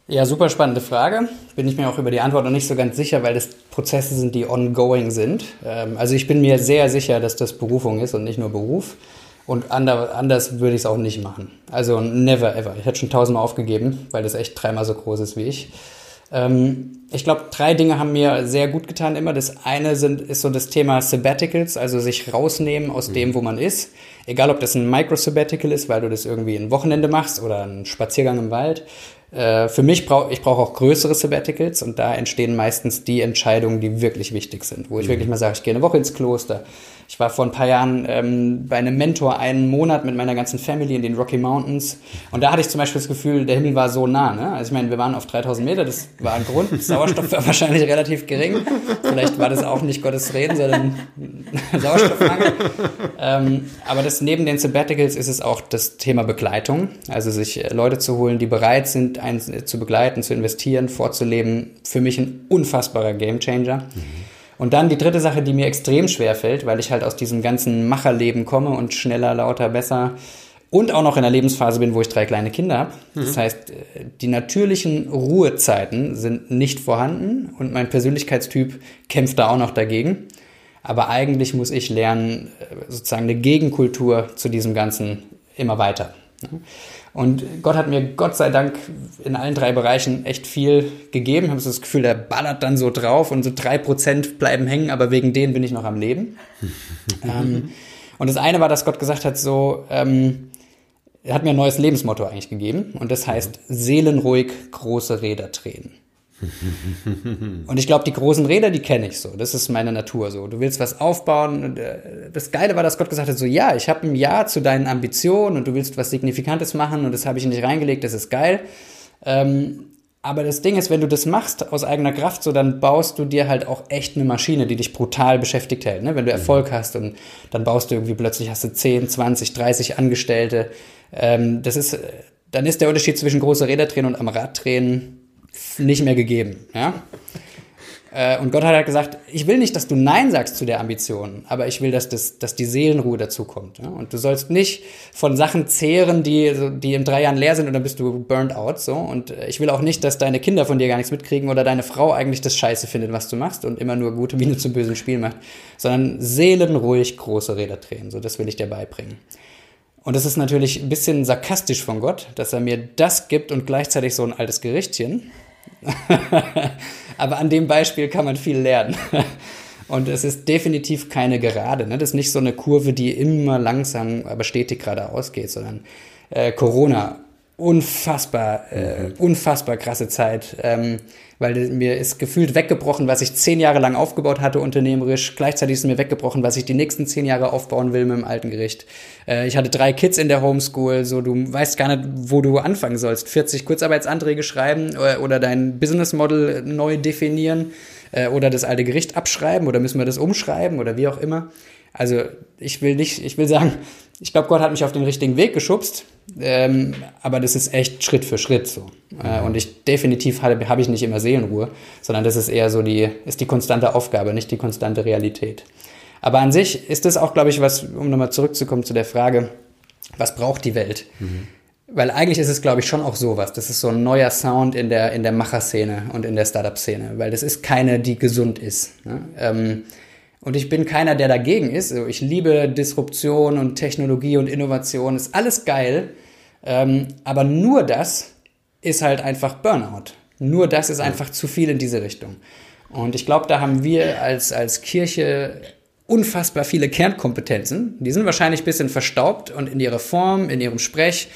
Ja, super spannende Frage. Bin ich mir auch über die Antwort noch nicht so ganz sicher, weil das Prozesse sind, die ongoing sind. Ähm, also ich bin mir sehr sicher, dass das Berufung ist und nicht nur Beruf. Und anders würde ich es auch nicht machen. Also never ever. Ich hätte schon tausendmal aufgegeben, weil das echt dreimal so groß ist wie ich. Ähm, ich glaube, drei Dinge haben mir sehr gut getan immer. Das eine sind, ist so das Thema Sabbaticals, also sich rausnehmen aus mhm. dem, wo man ist. Egal, ob das ein Micro-Sabbatical ist, weil du das irgendwie ein Wochenende machst oder einen Spaziergang im Wald. Äh, für mich brauche ich brauche auch größere Sabbaticals und da entstehen meistens die Entscheidungen, die wirklich wichtig sind, wo ich mhm. wirklich mal sage, ich gehe eine Woche ins Kloster, ich war vor ein paar Jahren ähm, bei einem Mentor einen Monat mit meiner ganzen Family in den Rocky Mountains. Und da hatte ich zum Beispiel das Gefühl, der Himmel war so nah. Ne? Also ich meine, wir waren auf 3000 Meter, das war ein Grund. Sauerstoff war wahrscheinlich relativ gering. Vielleicht war das auch nicht Gottes Reden, sondern Sauerstoffmangel. ähm, aber das neben den Sabbaticals ist es auch das Thema Begleitung. Also sich äh, Leute zu holen, die bereit sind, einen zu begleiten, zu investieren, vorzuleben. Für mich ein unfassbarer Gamechanger. Mhm. Und dann die dritte Sache, die mir extrem schwer fällt, weil ich halt aus diesem ganzen Macherleben komme und schneller, lauter, besser und auch noch in der Lebensphase bin, wo ich drei kleine Kinder habe. Mhm. Das heißt, äh, die natürlichen Ruhezeiten sind nicht vorhanden und mein Persönlichkeitstyp kämpft da auch noch dagegen. Aber eigentlich muss ich lernen, äh, sozusagen eine Gegenkultur zu diesem Ganzen immer weiter. Und Gott hat mir Gott sei Dank in allen drei Bereichen echt viel gegeben. Ich habe so das Gefühl, der ballert dann so drauf und so drei Prozent bleiben hängen, aber wegen denen bin ich noch am Leben. ähm, und das eine war, dass Gott gesagt hat, so, ähm, er hat mir ein neues Lebensmotto eigentlich gegeben und das heißt seelenruhig große Räder drehen. und ich glaube, die großen Räder, die kenne ich so. Das ist meine Natur so. Du willst was aufbauen. Und, äh, das Geile war, dass Gott gesagt hat, so ja, ich habe ein Ja zu deinen Ambitionen und du willst was Signifikantes machen und das habe ich nicht reingelegt, das ist geil. Ähm, aber das Ding ist, wenn du das machst aus eigener Kraft, so dann baust du dir halt auch echt eine Maschine, die dich brutal beschäftigt hält. Ne? Wenn du mhm. Erfolg hast und dann baust du irgendwie plötzlich hast du 10, 20, 30 Angestellte. Ähm, das ist, dann ist der Unterschied zwischen große Räder drehen und am Rad drehen nicht mehr gegeben. Ja? Äh, und Gott hat halt gesagt, ich will nicht, dass du Nein sagst zu der Ambition, aber ich will, dass, das, dass die Seelenruhe dazukommt. Ja? Und du sollst nicht von Sachen zehren, die, die in drei Jahren leer sind und dann bist du burned out. So. Und äh, ich will auch nicht, dass deine Kinder von dir gar nichts mitkriegen oder deine Frau eigentlich das Scheiße findet, was du machst und immer nur gute Miene zum bösen Spiel macht, sondern seelenruhig große Räder drehen. So, das will ich dir beibringen. Und das ist natürlich ein bisschen sarkastisch von Gott, dass er mir das gibt und gleichzeitig so ein altes Gerichtchen. Aber an dem Beispiel kann man viel lernen. Und es ist definitiv keine Gerade. Ne? Das ist nicht so eine Kurve, die immer langsam, aber stetig geradeaus geht, sondern äh, Corona, unfassbar, äh, unfassbar krasse Zeit. Ähm, weil mir ist gefühlt weggebrochen, was ich zehn Jahre lang aufgebaut hatte unternehmerisch. Gleichzeitig ist mir weggebrochen, was ich die nächsten zehn Jahre aufbauen will mit dem alten Gericht. Äh, ich hatte drei Kids in der Homeschool, so du weißt gar nicht, wo du anfangen sollst. 40 Kurzarbeitsanträge schreiben oder, oder dein Business Model neu definieren äh, oder das alte Gericht abschreiben oder müssen wir das umschreiben oder wie auch immer. Also ich will nicht, ich will sagen, ich glaube, Gott hat mich auf den richtigen Weg geschubst, ähm, aber das ist echt Schritt für Schritt so. Äh, und ich definitiv habe hab ich nicht immer Seelenruhe, sondern das ist eher so die, ist die konstante Aufgabe, nicht die konstante Realität. Aber an sich ist das auch, glaube ich, was, um nochmal zurückzukommen zu der Frage, was braucht die Welt? Mhm. Weil eigentlich ist es, glaube ich, schon auch sowas. Das ist so ein neuer Sound in der, in der Macherszene und in der Startup-Szene, weil das ist keine, die gesund ist. Ne? Ähm, und ich bin keiner, der dagegen ist. Also ich liebe Disruption und Technologie und Innovation, ist alles geil. Ähm, aber nur das ist halt einfach Burnout. Nur das ist einfach zu viel in diese Richtung. Und ich glaube, da haben wir als, als Kirche unfassbar viele Kernkompetenzen. Die sind wahrscheinlich ein bisschen verstaubt und in ihrer Form, in ihrem Sprech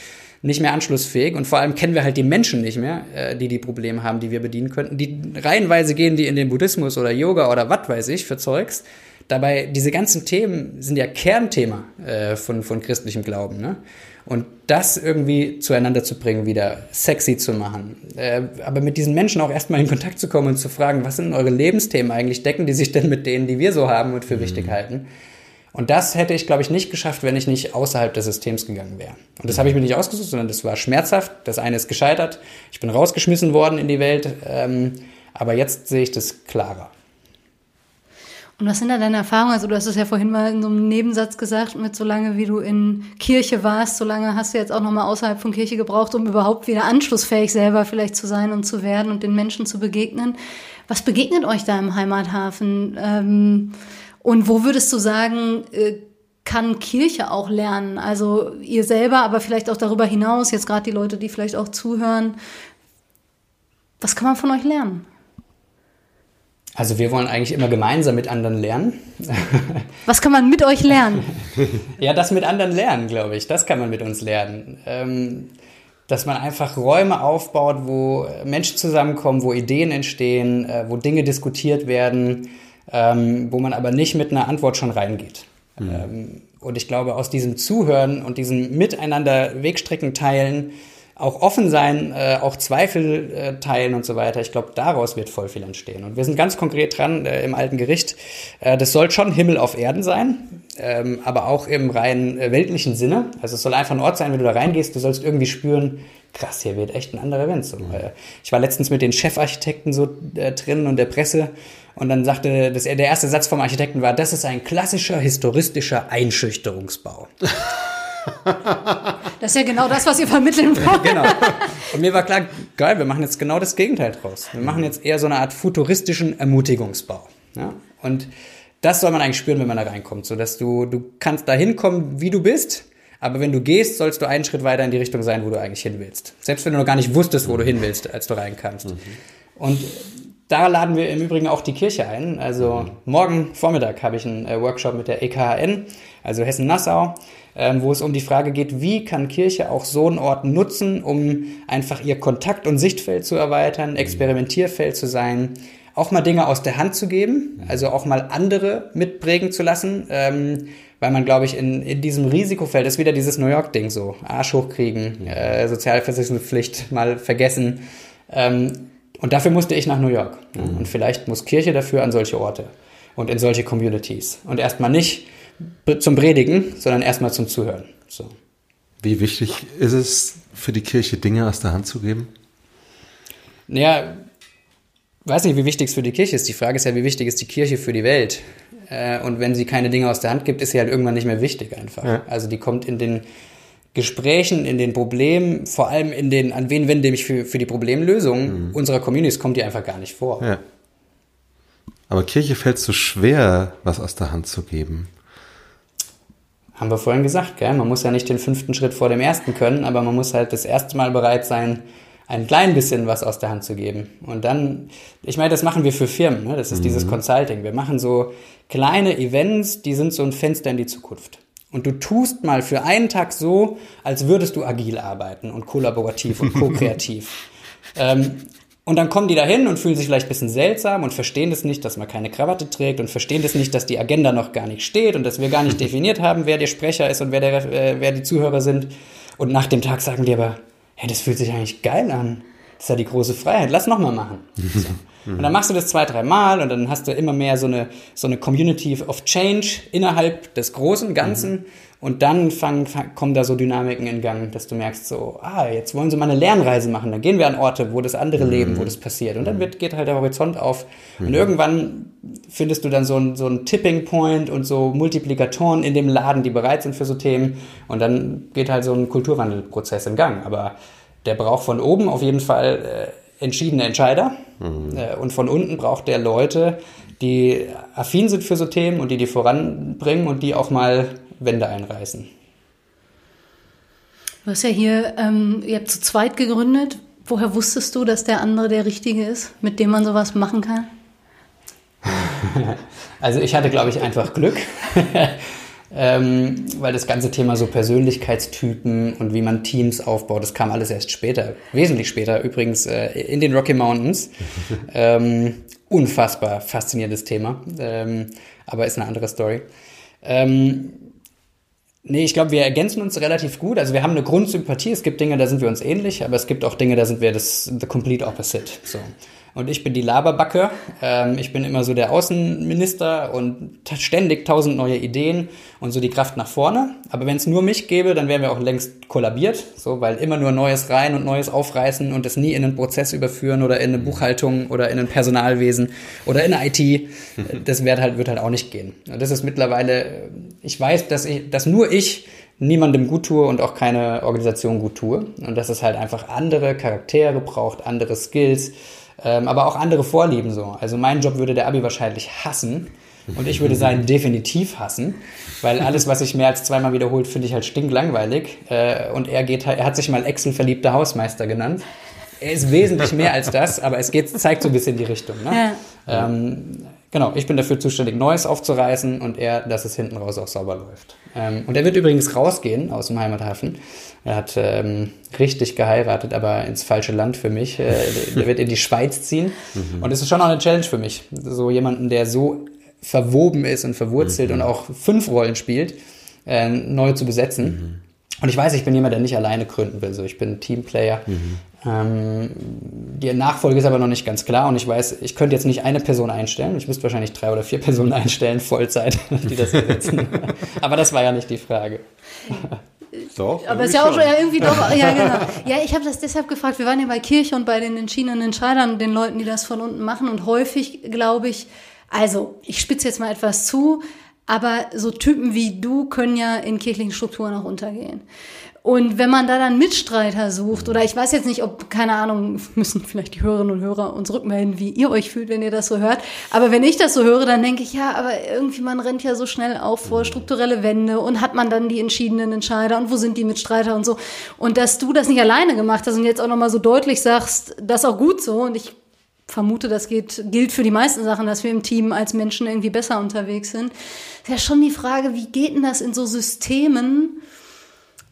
nicht mehr anschlussfähig. Und vor allem kennen wir halt die Menschen nicht mehr, äh, die die Probleme haben, die wir bedienen könnten. Die reihenweise gehen die in den Buddhismus oder Yoga oder was weiß ich für Zeugs. Dabei, diese ganzen Themen sind ja Kernthema äh, von, von christlichem Glauben. Ne? Und das irgendwie zueinander zu bringen, wieder sexy zu machen. Äh, aber mit diesen Menschen auch erstmal in Kontakt zu kommen und zu fragen, was sind eure Lebensthemen eigentlich? Decken die sich denn mit denen, die wir so haben und für mhm. wichtig halten? Und das hätte ich, glaube ich, nicht geschafft, wenn ich nicht außerhalb des Systems gegangen wäre. Und das habe ich mir nicht ausgesucht, sondern das war schmerzhaft. Das eine ist gescheitert. Ich bin rausgeschmissen worden in die Welt. Ähm, aber jetzt sehe ich das klarer. Und was sind da deine Erfahrungen? Also du hast es ja vorhin mal in so einem Nebensatz gesagt, mit so lange wie du in Kirche warst, so lange hast du jetzt auch nochmal außerhalb von Kirche gebraucht, um überhaupt wieder anschlussfähig selber vielleicht zu sein und zu werden und den Menschen zu begegnen. Was begegnet euch da im Heimathafen? Ähm, und wo würdest du sagen, äh, kann Kirche auch lernen? Also ihr selber, aber vielleicht auch darüber hinaus, jetzt gerade die Leute, die vielleicht auch zuhören. Was kann man von euch lernen? Also wir wollen eigentlich immer gemeinsam mit anderen lernen. Was kann man mit euch lernen? ja, das mit anderen lernen, glaube ich. Das kann man mit uns lernen. Ähm, dass man einfach Räume aufbaut, wo Menschen zusammenkommen, wo Ideen entstehen, äh, wo Dinge diskutiert werden, ähm, wo man aber nicht mit einer Antwort schon reingeht. Mhm. Ähm, und ich glaube, aus diesem Zuhören und diesem Miteinander Wegstrecken teilen, auch offen sein, äh, auch Zweifel äh, teilen und so weiter. Ich glaube, daraus wird voll viel entstehen. Und wir sind ganz konkret dran äh, im alten Gericht. Äh, das soll schon Himmel auf Erden sein, ähm, aber auch im rein äh, weltlichen Sinne. Also es soll einfach ein Ort sein, wenn du da reingehst, du sollst irgendwie spüren, krass, hier wird echt ein anderer Wind. So, äh, ich war letztens mit den Chefarchitekten so drin und der Presse und dann sagte, das, der erste Satz vom Architekten war, das ist ein klassischer historistischer Einschüchterungsbau. Das ist ja genau das, was ihr vermitteln wollt. genau. Und mir war klar, geil, wir machen jetzt genau das Gegenteil draus. Wir machen jetzt eher so eine Art futuristischen Ermutigungsbau. Ja? Und das soll man eigentlich spüren, wenn man da reinkommt, so dass du, du kannst da hinkommen, wie du bist, aber wenn du gehst, sollst du einen Schritt weiter in die Richtung sein, wo du eigentlich hin willst. Selbst wenn du noch gar nicht wusstest, wo du hin willst, als du reinkamst. Mhm. Und da laden wir im Übrigen auch die Kirche ein. Also mhm. morgen Vormittag habe ich einen äh, Workshop mit der EKHN, also Hessen-Nassau ähm, wo es um die Frage geht, wie kann Kirche auch so einen Ort nutzen, um einfach ihr Kontakt- und Sichtfeld zu erweitern, Experimentierfeld zu sein, auch mal Dinge aus der Hand zu geben, also auch mal andere mitprägen zu lassen, ähm, weil man, glaube ich, in, in diesem Risikofeld ist wieder dieses New York-Ding so, Arsch hochkriegen, äh, Sozialversicherungspflicht mal vergessen. Ähm, und dafür musste ich nach New York. Mhm. Und vielleicht muss Kirche dafür an solche Orte und in solche Communities. Und erstmal nicht zum Predigen, sondern erstmal zum Zuhören. So. Wie wichtig ist es für die Kirche, Dinge aus der Hand zu geben? Naja, weiß nicht, wie wichtig es für die Kirche ist. Die Frage ist ja, wie wichtig ist die Kirche für die Welt? Äh, und wenn sie keine Dinge aus der Hand gibt, ist sie halt irgendwann nicht mehr wichtig einfach. Ja. Also die kommt in den Gesprächen, in den Problemen, vor allem in den, an wen wende ich mich für, für die Problemlösung mhm. unserer Communities, kommt die einfach gar nicht vor. Ja. Aber Kirche fällt so schwer, was aus der Hand zu geben. Haben wir vorhin gesagt, gell? man muss ja nicht den fünften Schritt vor dem ersten können, aber man muss halt das erste Mal bereit sein, ein klein bisschen was aus der Hand zu geben. Und dann, ich meine, das machen wir für Firmen, ne? das ist mhm. dieses Consulting. Wir machen so kleine Events, die sind so ein Fenster in die Zukunft. Und du tust mal für einen Tag so, als würdest du agil arbeiten und kollaborativ und ko-kreativ. ähm, und dann kommen die da hin und fühlen sich vielleicht ein bisschen seltsam und verstehen das nicht, dass man keine Krawatte trägt und verstehen das nicht, dass die Agenda noch gar nicht steht und dass wir gar nicht definiert haben, wer der Sprecher ist und wer, der, äh, wer die Zuhörer sind. Und nach dem Tag sagen die aber, hey, das fühlt sich eigentlich geil an. Das ist ja die große Freiheit. Lass noch mal machen. So. Und dann machst du das zwei, drei Mal und dann hast du immer mehr so eine, so eine Community of Change innerhalb des großen Ganzen. Mhm. Und dann fangen, fang, kommen da so Dynamiken in Gang, dass du merkst so, ah, jetzt wollen sie mal eine Lernreise machen. Dann gehen wir an Orte, wo das andere mhm. leben, wo das passiert. Und dann wird, geht halt der Horizont auf. Mhm. Und irgendwann findest du dann so ein, so ein Tipping Point und so Multiplikatoren in dem Laden, die bereit sind für so Themen. Und dann geht halt so ein Kulturwandelprozess in Gang. Aber der braucht von oben auf jeden Fall äh, entschiedene Entscheider. Mhm. Äh, und von unten braucht der Leute, die affin sind für so Themen und die die voranbringen und die auch mal Wände einreißen. Du hast ja hier, ähm, ihr habt zu zweit gegründet. Woher wusstest du, dass der andere der Richtige ist, mit dem man sowas machen kann? also ich hatte, glaube ich, einfach Glück. ähm, weil das ganze Thema so Persönlichkeitstypen und wie man Teams aufbaut, das kam alles erst später, wesentlich später übrigens äh, in den Rocky Mountains. ähm, unfassbar faszinierendes Thema, ähm, aber ist eine andere Story. Ähm, Nee, ich glaube, wir ergänzen uns relativ gut. Also wir haben eine Grundsympathie. Es gibt Dinge, da sind wir uns ähnlich, aber es gibt auch Dinge, da sind wir das the complete opposite. So. Und ich bin die Laberbacke. Ähm, ich bin immer so der Außenminister und ständig tausend neue Ideen und so die Kraft nach vorne. Aber wenn es nur mich gäbe, dann wären wir auch längst kollabiert. So, weil immer nur Neues rein und Neues aufreißen und es nie in einen Prozess überführen oder in eine Buchhaltung oder in ein Personalwesen oder in eine IT. Das wird halt, wird halt auch nicht gehen. Und das ist mittlerweile, ich weiß, dass ich, dass nur ich niemandem gut tue und auch keine Organisation gut tue. Und dass es halt einfach andere Charaktere braucht, andere Skills ähm, aber auch andere Vorlieben so. Also mein Job würde der Abi wahrscheinlich hassen und ich würde seinen definitiv hassen, weil alles, was sich mehr als zweimal wiederholt, finde ich halt stinklangweilig. Äh, und er geht, er hat sich mal Excel-verliebter Hausmeister genannt. Er ist wesentlich mehr als das, aber es geht, zeigt so ein bisschen die Richtung. Ne? Ja. Ähm, genau, ich bin dafür zuständig, Neues aufzureißen und er, dass es hinten raus auch sauber läuft. Ähm, und er wird übrigens rausgehen aus dem Heimathafen. Er hat ähm, richtig geheiratet, aber ins falsche Land für mich. Äh, der wird in die Schweiz ziehen. Mhm. Und es ist schon auch eine Challenge für mich. So jemanden, der so verwoben ist und verwurzelt mhm. und auch fünf Rollen spielt, äh, neu zu besetzen. Mhm. Und ich weiß, ich bin jemand, der nicht alleine gründen will. So, ich bin Teamplayer. Mhm. Ähm, die Nachfolge ist aber noch nicht ganz klar und ich weiß, ich könnte jetzt nicht eine Person einstellen. Ich müsste wahrscheinlich drei oder vier Personen einstellen, Vollzeit, die das ersetzen. aber das war ja nicht die Frage. Doch, aber ist ja auch schon ja, irgendwie doch, ja genau. Ja, ich habe das deshalb gefragt, wir waren ja bei Kirche und bei den entschiedenen Entscheidern, den Leuten, die das von unten machen und häufig glaube ich, also ich spitze jetzt mal etwas zu, aber so Typen wie du können ja in kirchlichen Strukturen auch untergehen. Und wenn man da dann Mitstreiter sucht, oder ich weiß jetzt nicht, ob, keine Ahnung, müssen vielleicht die Hörerinnen und Hörer uns rückmelden, wie ihr euch fühlt, wenn ihr das so hört. Aber wenn ich das so höre, dann denke ich, ja, aber irgendwie man rennt ja so schnell auf vor strukturelle Wände und hat man dann die entschiedenen Entscheider und wo sind die Mitstreiter und so. Und dass du das nicht alleine gemacht hast und jetzt auch nochmal so deutlich sagst, das ist auch gut so und ich vermute, das geht, gilt für die meisten Sachen, dass wir im Team als Menschen irgendwie besser unterwegs sind. Ist ja schon die Frage, wie geht denn das in so Systemen,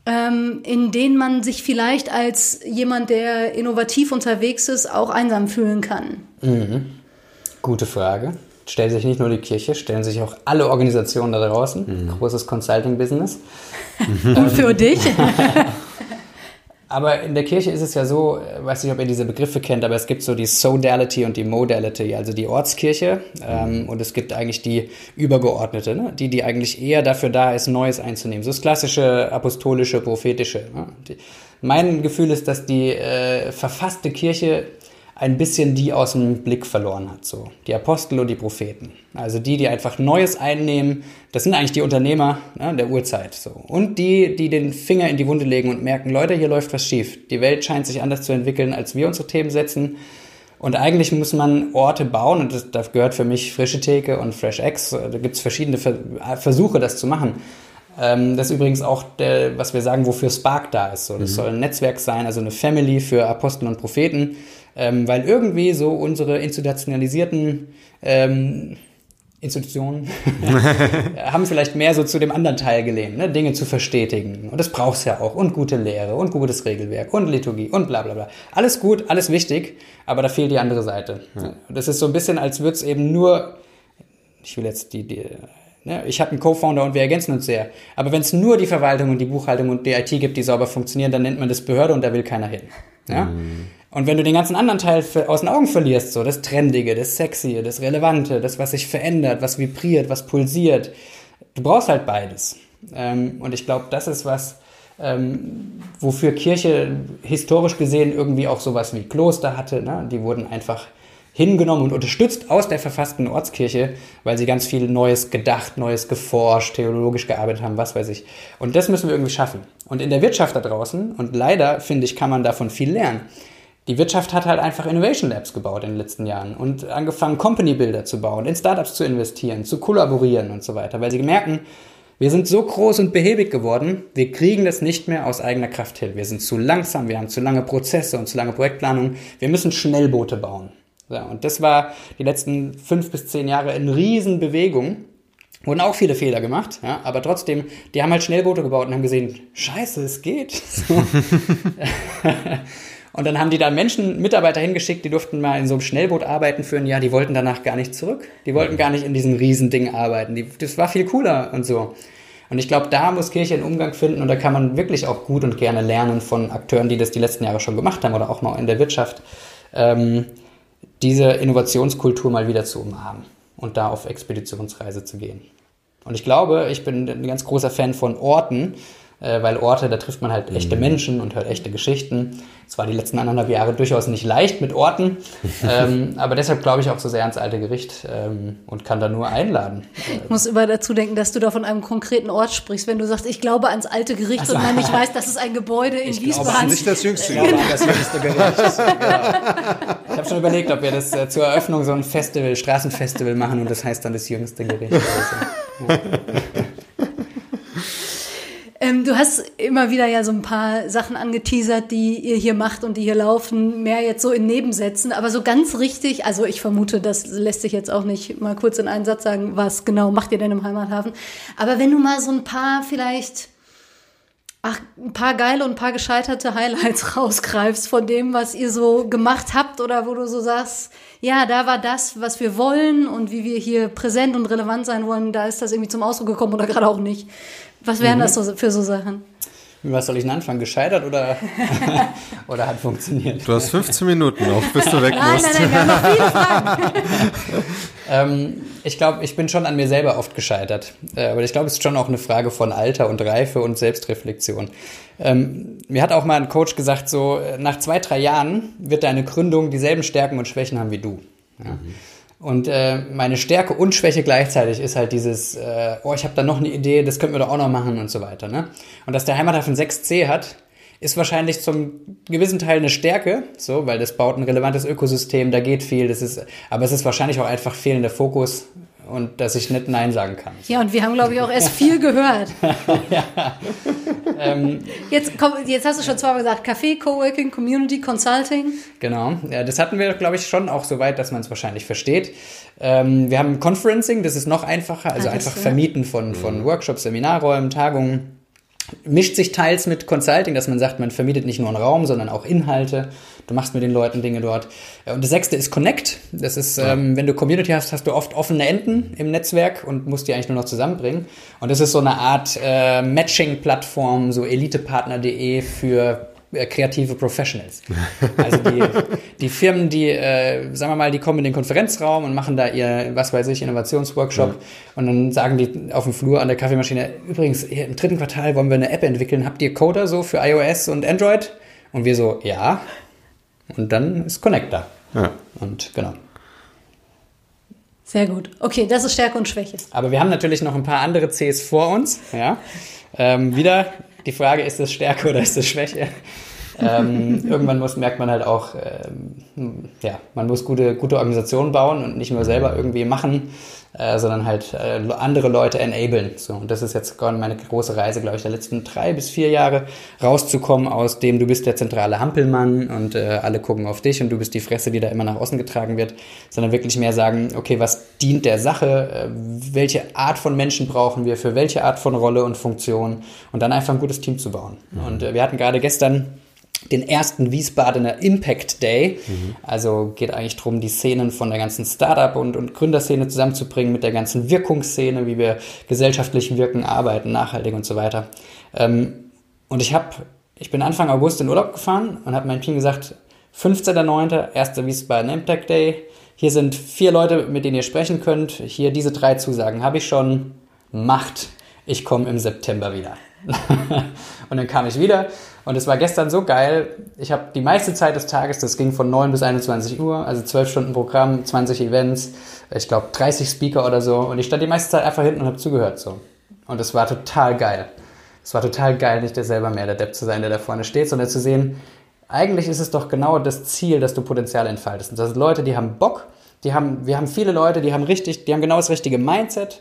ähm, in denen man sich vielleicht als jemand, der innovativ unterwegs ist, auch einsam fühlen kann? Mhm. Gute Frage. Stellen sich nicht nur die Kirche, stellen sich auch alle Organisationen da draußen. Mhm. Großes Consulting-Business. Und für dich? Aber in der Kirche ist es ja so, äh, weiß nicht, ob ihr diese Begriffe kennt, aber es gibt so die Sodality und die Modality, also die Ortskirche ähm, und es gibt eigentlich die übergeordnete, ne? die, die eigentlich eher dafür da ist, Neues einzunehmen. So das klassische apostolische, prophetische. Ne? Die, mein Gefühl ist, dass die äh, verfasste Kirche ein bisschen die aus dem Blick verloren hat. So. Die Apostel und die Propheten. Also die, die einfach Neues einnehmen, das sind eigentlich die Unternehmer ne, der Urzeit. So. Und die, die den Finger in die Wunde legen und merken, Leute, hier läuft was schief. Die Welt scheint sich anders zu entwickeln, als wir unsere Themen setzen. Und eigentlich muss man Orte bauen, und das, das gehört für mich Frische Theke und Fresh X. Da gibt es verschiedene Versuche, das zu machen. Ähm, das ist übrigens auch, der, was wir sagen, wofür Spark da ist. So, das mhm. soll ein Netzwerk sein, also eine Family für Apostel und Propheten ähm, weil irgendwie so unsere institutionalisierten ähm, Institutionen haben vielleicht mehr so zu dem anderen Teil gelehnt, ne? Dinge zu verstetigen. Und das brauchst ja auch. Und gute Lehre und gutes Regelwerk und Liturgie und bla bla bla. Alles gut, alles wichtig, aber da fehlt die andere Seite. Ja. Das ist so ein bisschen, als würde es eben nur, ich will jetzt die, die? Ich habe einen Co-Founder und wir ergänzen uns sehr. Aber wenn es nur die Verwaltung und die Buchhaltung und die IT gibt, die sauber funktionieren, dann nennt man das Behörde und da will keiner hin. Ja? Mhm. Und wenn du den ganzen anderen Teil aus den Augen verlierst, so das Trendige, das Sexy, das Relevante, das, was sich verändert, was vibriert, was pulsiert, du brauchst halt beides. Ähm, und ich glaube, das ist was, ähm, wofür Kirche historisch gesehen irgendwie auch sowas wie Kloster hatte. Ne? Die wurden einfach hingenommen und unterstützt aus der verfassten Ortskirche, weil sie ganz viel Neues gedacht, Neues geforscht, theologisch gearbeitet haben, was weiß ich. Und das müssen wir irgendwie schaffen. Und in der Wirtschaft da draußen, und leider finde ich, kann man davon viel lernen. Die Wirtschaft hat halt einfach Innovation Labs gebaut in den letzten Jahren und angefangen, Company Builder zu bauen, in Startups zu investieren, zu kollaborieren und so weiter, weil sie merken, wir sind so groß und behäbig geworden, wir kriegen das nicht mehr aus eigener Kraft hin. Wir sind zu langsam, wir haben zu lange Prozesse und zu lange Projektplanung. Wir müssen Schnellboote bauen. Ja, und das war die letzten fünf bis zehn Jahre in Riesenbewegung. Wurden auch viele Fehler gemacht, ja, aber trotzdem, die haben halt Schnellboote gebaut und haben gesehen, scheiße, es geht. und dann haben die da Menschen, Mitarbeiter hingeschickt, die durften mal in so einem Schnellboot arbeiten für ein Jahr, die wollten danach gar nicht zurück. Die wollten gar nicht in diesem Riesending arbeiten. Die, das war viel cooler und so. Und ich glaube, da muss Kirche einen Umgang finden und da kann man wirklich auch gut und gerne lernen von Akteuren, die das die letzten Jahre schon gemacht haben oder auch mal in der Wirtschaft. Ähm, diese Innovationskultur mal wieder zu umarmen und da auf Expeditionsreise zu gehen. Und ich glaube, ich bin ein ganz großer Fan von Orten, äh, weil Orte, da trifft man halt echte mhm. Menschen und hört echte Geschichten. Es war die letzten anderthalb Jahre durchaus nicht leicht mit Orten, ähm, aber deshalb glaube ich auch so sehr ans alte Gericht ähm, und kann da nur einladen. Ich muss immer dazu denken, dass du da von einem konkreten Ort sprichst, wenn du sagst, ich glaube ans alte Gericht also, und man nicht weiß, das ist ein Gebäude in Wiesbaden. Das ist nicht das jüngste Gericht. Genau. Das jüngste Gericht. genau. Ich habe schon überlegt, ob wir das äh, zur Eröffnung so ein Festival, Straßenfestival machen und das heißt dann das jüngste Gericht. Also, ja. Ähm, du hast immer wieder ja so ein paar Sachen angeteasert, die ihr hier macht und die hier laufen, mehr jetzt so in Nebensätzen, aber so ganz richtig, also ich vermute, das lässt sich jetzt auch nicht mal kurz in einen Satz sagen, was genau macht ihr denn im Heimathafen. Aber wenn du mal so ein paar vielleicht, ach, ein paar geile und ein paar gescheiterte Highlights rausgreifst von dem, was ihr so gemacht habt oder wo du so sagst, ja, da war das, was wir wollen und wie wir hier präsent und relevant sein wollen, da ist das irgendwie zum Ausdruck gekommen oder gerade auch nicht. Was wären mhm. das so für so Sachen? Was soll ich denn anfangen? Gescheitert oder, oder hat funktioniert? Du hast 15 Minuten noch, bis du weg musst. Nein, nein, nein, wir haben noch viele Fragen. ähm, ich glaube, ich bin schon an mir selber oft gescheitert. Äh, aber ich glaube, es ist schon auch eine Frage von Alter und Reife und Selbstreflexion. Ähm, mir hat auch mal ein Coach gesagt, so nach zwei, drei Jahren wird deine Gründung dieselben Stärken und Schwächen haben wie du. Ja. Mhm. Und äh, meine Stärke und Schwäche gleichzeitig ist halt dieses, äh, oh, ich habe da noch eine Idee, das könnten wir doch auch noch machen und so weiter. Ne? Und dass der Heimathafen 6C hat, ist wahrscheinlich zum gewissen Teil eine Stärke, so, weil das baut ein relevantes Ökosystem, da geht viel, das ist, aber es ist wahrscheinlich auch einfach fehlender Fokus und dass ich nicht Nein sagen kann. Ja, und wir haben, glaube ich, auch erst viel gehört. ja. ähm, jetzt, komm, jetzt hast du schon zweimal gesagt, Café, Coworking, Community, Consulting. Genau, ja, das hatten wir, glaube ich, schon auch so weit, dass man es wahrscheinlich versteht. Ähm, wir haben Conferencing, das ist noch einfacher, also ah, einfach Vermieten von, von Workshops, Seminarräumen, Tagungen mischt sich teils mit Consulting, dass man sagt, man vermietet nicht nur einen Raum, sondern auch Inhalte. Du machst mit den Leuten Dinge dort. Und das sechste ist Connect. Das ist, ja. ähm, wenn du Community hast, hast du oft offene Enden im Netzwerk und musst die eigentlich nur noch zusammenbringen. Und das ist so eine Art äh, Matching-Plattform, so elitepartner.de für kreative Professionals. Also die, die Firmen, die, äh, sagen wir mal, die kommen in den Konferenzraum und machen da ihr, was weiß ich, Innovationsworkshop ja. und dann sagen die auf dem Flur an der Kaffeemaschine, übrigens, im dritten Quartal wollen wir eine App entwickeln, habt ihr Coder so für iOS und Android? Und wir so, ja. Und dann ist Connect da. Ja. Und genau. Sehr gut. Okay, das ist Stärke und Schwäche. Aber wir haben natürlich noch ein paar andere Cs vor uns. Ja. Ähm, wieder die Frage, ist das Stärke oder ist das Schwäche? Ähm, irgendwann muss, merkt man halt auch, ähm, ja, man muss gute, gute Organisationen bauen und nicht nur selber irgendwie machen, äh, sondern halt äh, andere Leute enablen. So, und das ist jetzt meine große Reise, glaube ich, der letzten drei bis vier Jahre, rauszukommen aus dem, du bist der zentrale Hampelmann und äh, alle gucken auf dich und du bist die Fresse, die da immer nach außen getragen wird, sondern wirklich mehr sagen, okay, was dient der Sache, äh, welche Art von Menschen brauchen wir, für welche Art von Rolle und Funktion und dann einfach ein gutes Team zu bauen. Mhm. Und äh, wir hatten gerade gestern den ersten Wiesbadener Impact Day. Mhm. Also geht eigentlich darum, die Szenen von der ganzen Startup- und, und Gründerszene zusammenzubringen mit der ganzen Wirkungsszene, wie wir gesellschaftlich wirken, arbeiten, nachhaltig und so weiter. Ähm, und ich habe, ich bin Anfang August in Urlaub gefahren und habe meinem Team gesagt, 15.09., erster Wiesbaden Impact Day. Hier sind vier Leute, mit denen ihr sprechen könnt. Hier diese drei Zusagen habe ich schon. Macht, ich komme im September wieder. und dann kam ich wieder und es war gestern so geil. Ich habe die meiste Zeit des Tages, das ging von 9 bis 21 Uhr, also 12 Stunden Programm, 20 Events, ich glaube 30 Speaker oder so. Und ich stand die meiste Zeit einfach hinten und habe zugehört so. Und es war total geil. Es war total geil, nicht der selber mehr der Depp zu sein, der da vorne steht, sondern zu sehen, eigentlich ist es doch genau das Ziel, dass du Potenzial entfaltest. Und das sind Leute, die haben Bock, die haben, wir haben viele Leute, die haben richtig, die haben genau das richtige Mindset.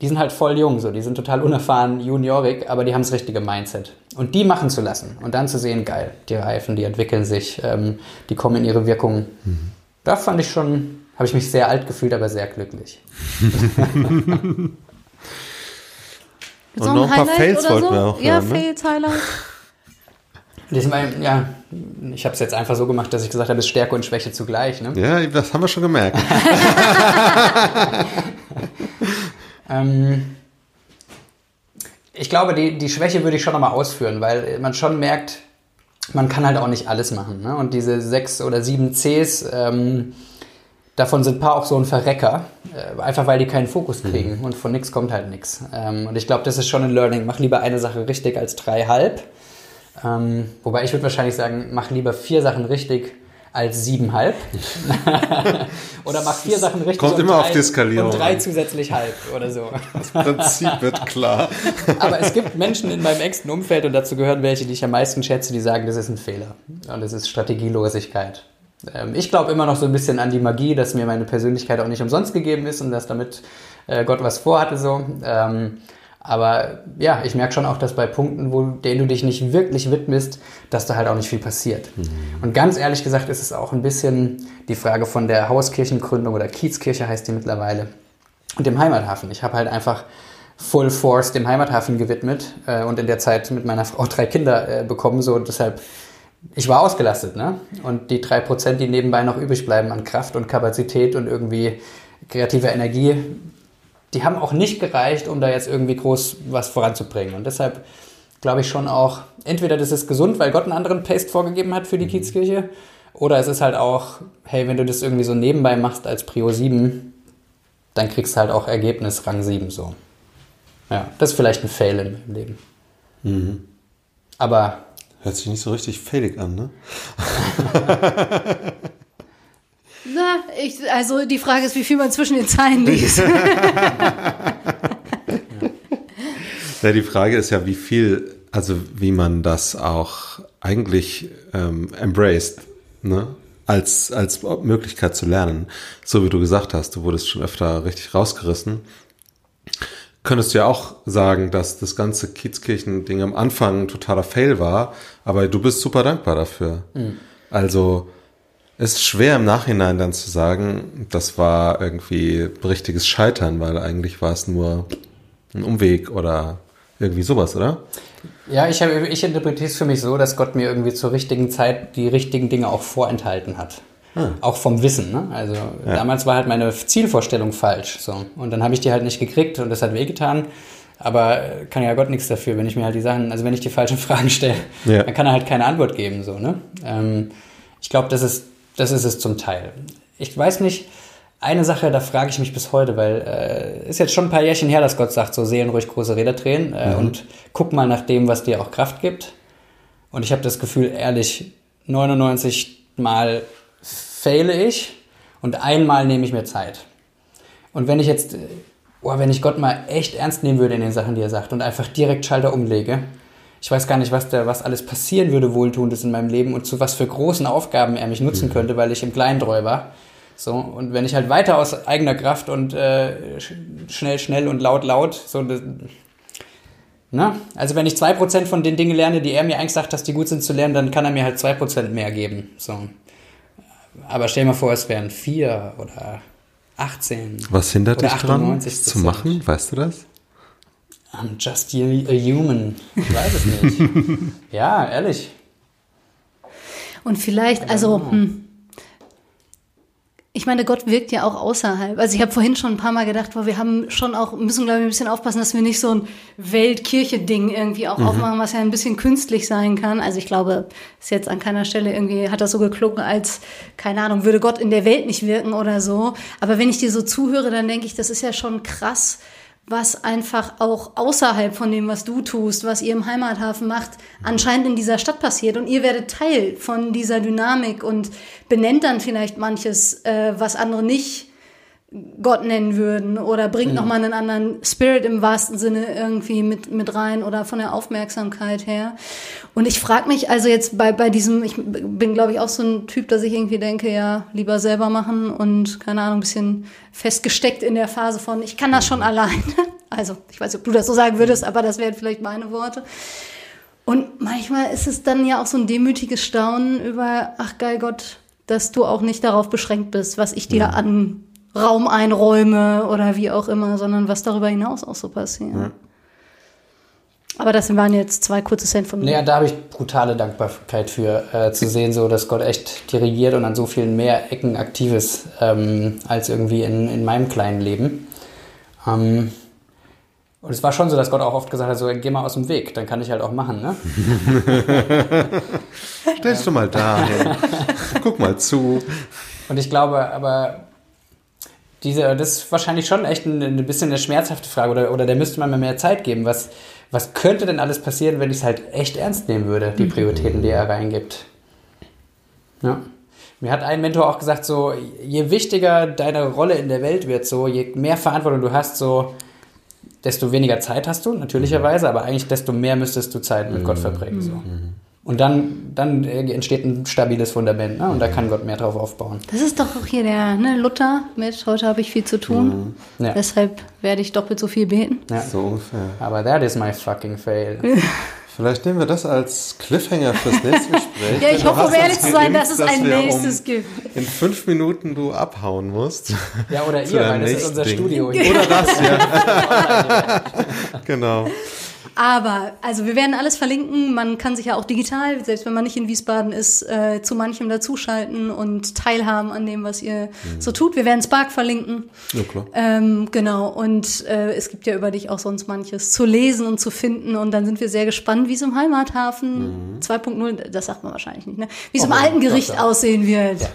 Die sind halt voll jung, so, die sind total unerfahren, juniorig, aber die haben das richtige Mindset. Und die machen zu lassen und dann zu sehen, geil, die reifen, die entwickeln sich, ähm, die kommen in ihre Wirkung. Mhm. Da fand ich schon, habe ich mich sehr alt gefühlt, aber sehr glücklich. und noch ein paar Fails wollten so? wir auch Ja, hören, ne? Fails, Highlight. Diesmal, ja, ich habe es jetzt einfach so gemacht, dass ich gesagt habe, es ist Stärke und Schwäche zugleich. Ne? Ja, das haben wir schon gemerkt. ähm, ich glaube, die, die Schwäche würde ich schon nochmal ausführen, weil man schon merkt, man kann halt auch nicht alles machen. Ne? Und diese sechs oder sieben Cs, ähm, davon sind ein paar auch so ein Verrecker, äh, einfach weil die keinen Fokus kriegen mhm. und von nichts kommt halt nichts. Ähm, und ich glaube, das ist schon ein Learning. Mach lieber eine Sache richtig als drei halb. Ähm, wobei ich würde wahrscheinlich sagen, mach lieber vier Sachen richtig als siebenhalb. oder mach vier Sachen richtig Kommt immer drei, auf die Skalierung. Und drei zusätzlich halb oder so. Das Prinzip wird klar. Aber es gibt Menschen in meinem engsten Umfeld und dazu gehören welche, die ich am meisten schätze, die sagen, das ist ein Fehler. Und das ist Strategielosigkeit. Ähm, ich glaube immer noch so ein bisschen an die Magie, dass mir meine Persönlichkeit auch nicht umsonst gegeben ist und dass damit äh, Gott was vorhatte so. Aber ja, ich merke schon auch, dass bei Punkten, wo denen du dich nicht wirklich widmest, dass da halt auch nicht viel passiert. Mhm. Und ganz ehrlich gesagt ist es auch ein bisschen die Frage von der Hauskirchengründung oder Kiezkirche heißt die mittlerweile und dem Heimathafen. Ich habe halt einfach Full Force dem Heimathafen gewidmet äh, und in der Zeit mit meiner Frau drei Kinder äh, bekommen. So deshalb, ich war ausgelastet, ne? Und die drei Prozent, die nebenbei noch übrig bleiben an Kraft und Kapazität und irgendwie kreativer Energie, die haben auch nicht gereicht, um da jetzt irgendwie groß was voranzubringen. Und deshalb glaube ich schon auch, entweder das ist gesund, weil Gott einen anderen Paste vorgegeben hat für die mhm. Kiezkirche, oder es ist halt auch, hey, wenn du das irgendwie so nebenbei machst als Prio 7, dann kriegst du halt auch Ergebnis Rang 7 so. Ja, das ist vielleicht ein Fail in meinem Leben. Mhm. Aber. Hört sich nicht so richtig failig an, ne? Na, ich, also die Frage ist, wie viel man zwischen den Zeilen liest. ja, die Frage ist ja, wie viel, also wie man das auch eigentlich ähm, embraced, ne? Als, als Möglichkeit zu lernen. So wie du gesagt hast, du wurdest schon öfter richtig rausgerissen. Könntest du ja auch sagen, dass das ganze Kiezkirchen-Ding am Anfang ein totaler Fail war, aber du bist super dankbar dafür. Mhm. Also, ist schwer im Nachhinein dann zu sagen, das war irgendwie richtiges Scheitern, weil eigentlich war es nur ein Umweg oder irgendwie sowas, oder? Ja, ich, habe, ich interpretiere es für mich so, dass Gott mir irgendwie zur richtigen Zeit die richtigen Dinge auch vorenthalten hat. Hm. Auch vom Wissen. Ne? Also ja. damals war halt meine Zielvorstellung falsch. So. Und dann habe ich die halt nicht gekriegt und das hat wehgetan. Aber kann ja Gott nichts dafür, wenn ich mir halt die Sachen, also wenn ich die falschen Fragen stelle, ja. dann kann er halt keine Antwort geben. So, ne? Ähm, ich glaube, das ist das ist es zum Teil. Ich weiß nicht, eine Sache, da frage ich mich bis heute, weil äh, ist jetzt schon ein paar Jährchen her, dass Gott sagt, so Seelen ruhig große Räder drehen äh, mhm. und guck mal nach dem, was dir auch Kraft gibt. Und ich habe das Gefühl, ehrlich, 99 Mal faile ich und einmal nehme ich mir Zeit. Und wenn ich jetzt, oh, wenn ich Gott mal echt ernst nehmen würde in den Sachen, die er sagt und einfach direkt Schalter umlege, ich weiß gar nicht, was, da, was alles passieren würde, Wohltuendes in meinem Leben und zu was für großen Aufgaben er mich nutzen mhm. könnte, weil ich im Kleintreu war. So, und wenn ich halt weiter aus eigener Kraft und äh, schnell, schnell und laut, laut, so, na, ne? also wenn ich zwei Prozent von den Dingen lerne, die er mir eigentlich sagt, dass die gut sind zu lernen, dann kann er mir halt zwei Prozent mehr geben. So. Aber stell dir mal vor, es wären vier oder 18. Was hindert dich dran, zu machen? Weißt du das? I'm just a human. Ich weiß es nicht. ja, ehrlich. Und vielleicht, also, hm, ich meine, Gott wirkt ja auch außerhalb. Also ich habe vorhin schon ein paar Mal gedacht, boah, wir haben schon auch, müssen glaube ich ein bisschen aufpassen, dass wir nicht so ein Weltkirche-Ding irgendwie auch mhm. aufmachen, was ja ein bisschen künstlich sein kann. Also ich glaube, ist jetzt an keiner Stelle irgendwie, hat das so geklungen, als, keine Ahnung, würde Gott in der Welt nicht wirken oder so. Aber wenn ich dir so zuhöre, dann denke ich, das ist ja schon krass, was einfach auch außerhalb von dem, was du tust, was ihr im Heimathafen macht, anscheinend in dieser Stadt passiert. Und ihr werdet Teil von dieser Dynamik und benennt dann vielleicht manches, äh, was andere nicht Gott nennen würden oder bringt mhm. nochmal einen anderen Spirit im wahrsten Sinne irgendwie mit, mit rein oder von der Aufmerksamkeit her. Und ich frage mich also jetzt bei, bei diesem, ich bin glaube ich auch so ein Typ, dass ich irgendwie denke, ja, lieber selber machen und keine Ahnung, ein bisschen festgesteckt in der Phase von, ich kann das schon alleine. Also ich weiß nicht, ob du das so sagen würdest, aber das wären vielleicht meine Worte. Und manchmal ist es dann ja auch so ein demütiges Staunen über, ach geil Gott, dass du auch nicht darauf beschränkt bist, was ich dir ja. an Raum einräume oder wie auch immer, sondern was darüber hinaus auch so passiert. Ja. Aber das waren jetzt zwei kurze Cent von mir. Ja, da habe ich brutale Dankbarkeit für, äh, zu sehen, so dass Gott echt dirigiert und an so vielen mehr Ecken aktiv ist, ähm, als irgendwie in, in meinem kleinen Leben. Ähm, und es war schon so, dass Gott auch oft gesagt hat, so, geh mal aus dem Weg, dann kann ich halt auch machen, ne? Stellst du mal da hin. Guck mal zu. Und ich glaube, aber diese, das ist wahrscheinlich schon echt ein, ein bisschen eine schmerzhafte Frage oder, oder der müsste man mir mehr Zeit geben. Was, was könnte denn alles passieren, wenn ich es halt echt ernst nehmen würde, die mhm. Prioritäten, die er reingibt? Ja. Mir hat ein Mentor auch gesagt, so, je wichtiger deine Rolle in der Welt wird, so, je mehr Verantwortung du hast, so, desto weniger Zeit hast du, natürlicherweise, aber eigentlich desto mehr müsstest du Zeit mit mhm. Gott verbringen, so. Mhm. Und dann, dann entsteht ein stabiles Fundament ne? und da kann Gott mehr drauf aufbauen. Das ist doch auch hier der ne, Luther mit, heute habe ich viel zu tun, mhm. ja. deshalb werde ich doppelt so viel beten. Ja. So ungefähr. Aber that is my fucking fail. Vielleicht nehmen wir das als Cliffhanger fürs nächste Gespräch. ja, ich hoffe, um ehrlich zu sein, dass es ein nächstes um gibt. In fünf Minuten du abhauen musst. Ja, oder ihr, weil das ist unser Ding. Studio. Oder das, ja. genau. Aber, also wir werden alles verlinken. Man kann sich ja auch digital, selbst wenn man nicht in Wiesbaden ist, äh, zu manchem dazuschalten und teilhaben an dem, was ihr mhm. so tut. Wir werden Spark verlinken. Ja, klar. Ähm, genau. Und äh, es gibt ja über dich auch sonst manches zu lesen und zu finden. Und dann sind wir sehr gespannt, wie es im Heimathafen mhm. 2.0, das sagt man wahrscheinlich nicht, ne? Wie es oh, im alten Gericht ja. aussehen wird. Ja.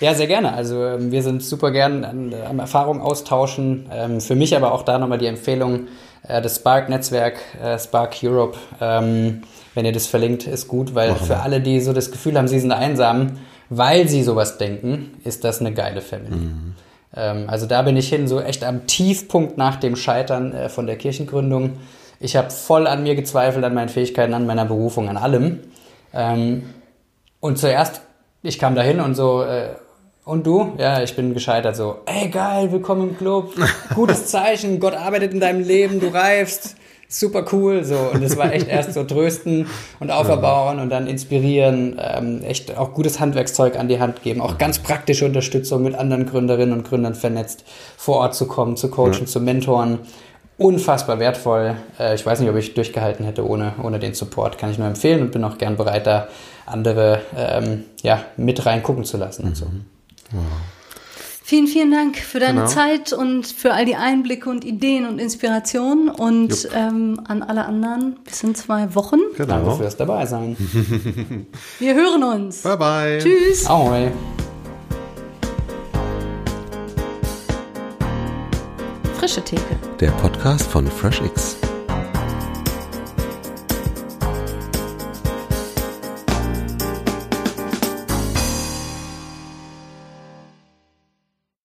Ja, sehr gerne. Also ähm, wir sind super gern an, am Erfahrung austauschen. Ähm, für mich aber auch da nochmal die Empfehlung, äh, das Spark-Netzwerk, äh, Spark Europe, ähm, wenn ihr das verlinkt, ist gut, weil Machen für alle, die so das Gefühl haben, sie sind einsam, weil sie sowas denken, ist das eine geile Family. Mhm. Ähm, also da bin ich hin, so echt am Tiefpunkt nach dem Scheitern äh, von der Kirchengründung. Ich habe voll an mir gezweifelt, an meinen Fähigkeiten, an meiner Berufung, an allem. Ähm, und zuerst, ich kam dahin und so, äh, und du? Ja, ich bin gescheitert so. Ey, geil, willkommen im Club. Gutes Zeichen, Gott arbeitet in deinem Leben, du reifst. Super cool, so. Und es war echt erst so trösten und auferbauen und dann inspirieren, ähm, echt auch gutes Handwerkszeug an die Hand geben, auch ganz praktische Unterstützung mit anderen Gründerinnen und Gründern vernetzt, vor Ort zu kommen, zu coachen, ja. zu mentoren. Unfassbar wertvoll. Äh, ich weiß nicht, ob ich durchgehalten hätte ohne, ohne den Support. Kann ich nur empfehlen und bin auch gern bereit, da andere ähm, ja, mit reingucken zu lassen mhm. und so. Vielen, vielen Dank für deine genau. Zeit und für all die Einblicke und Ideen und Inspirationen und ähm, an alle anderen bis in zwei Wochen. Genau. Danke fürs dabei sein. Wir hören uns. Bye bye. Tschüss. Ahoi. Frische Theke. Der Podcast von FreshX.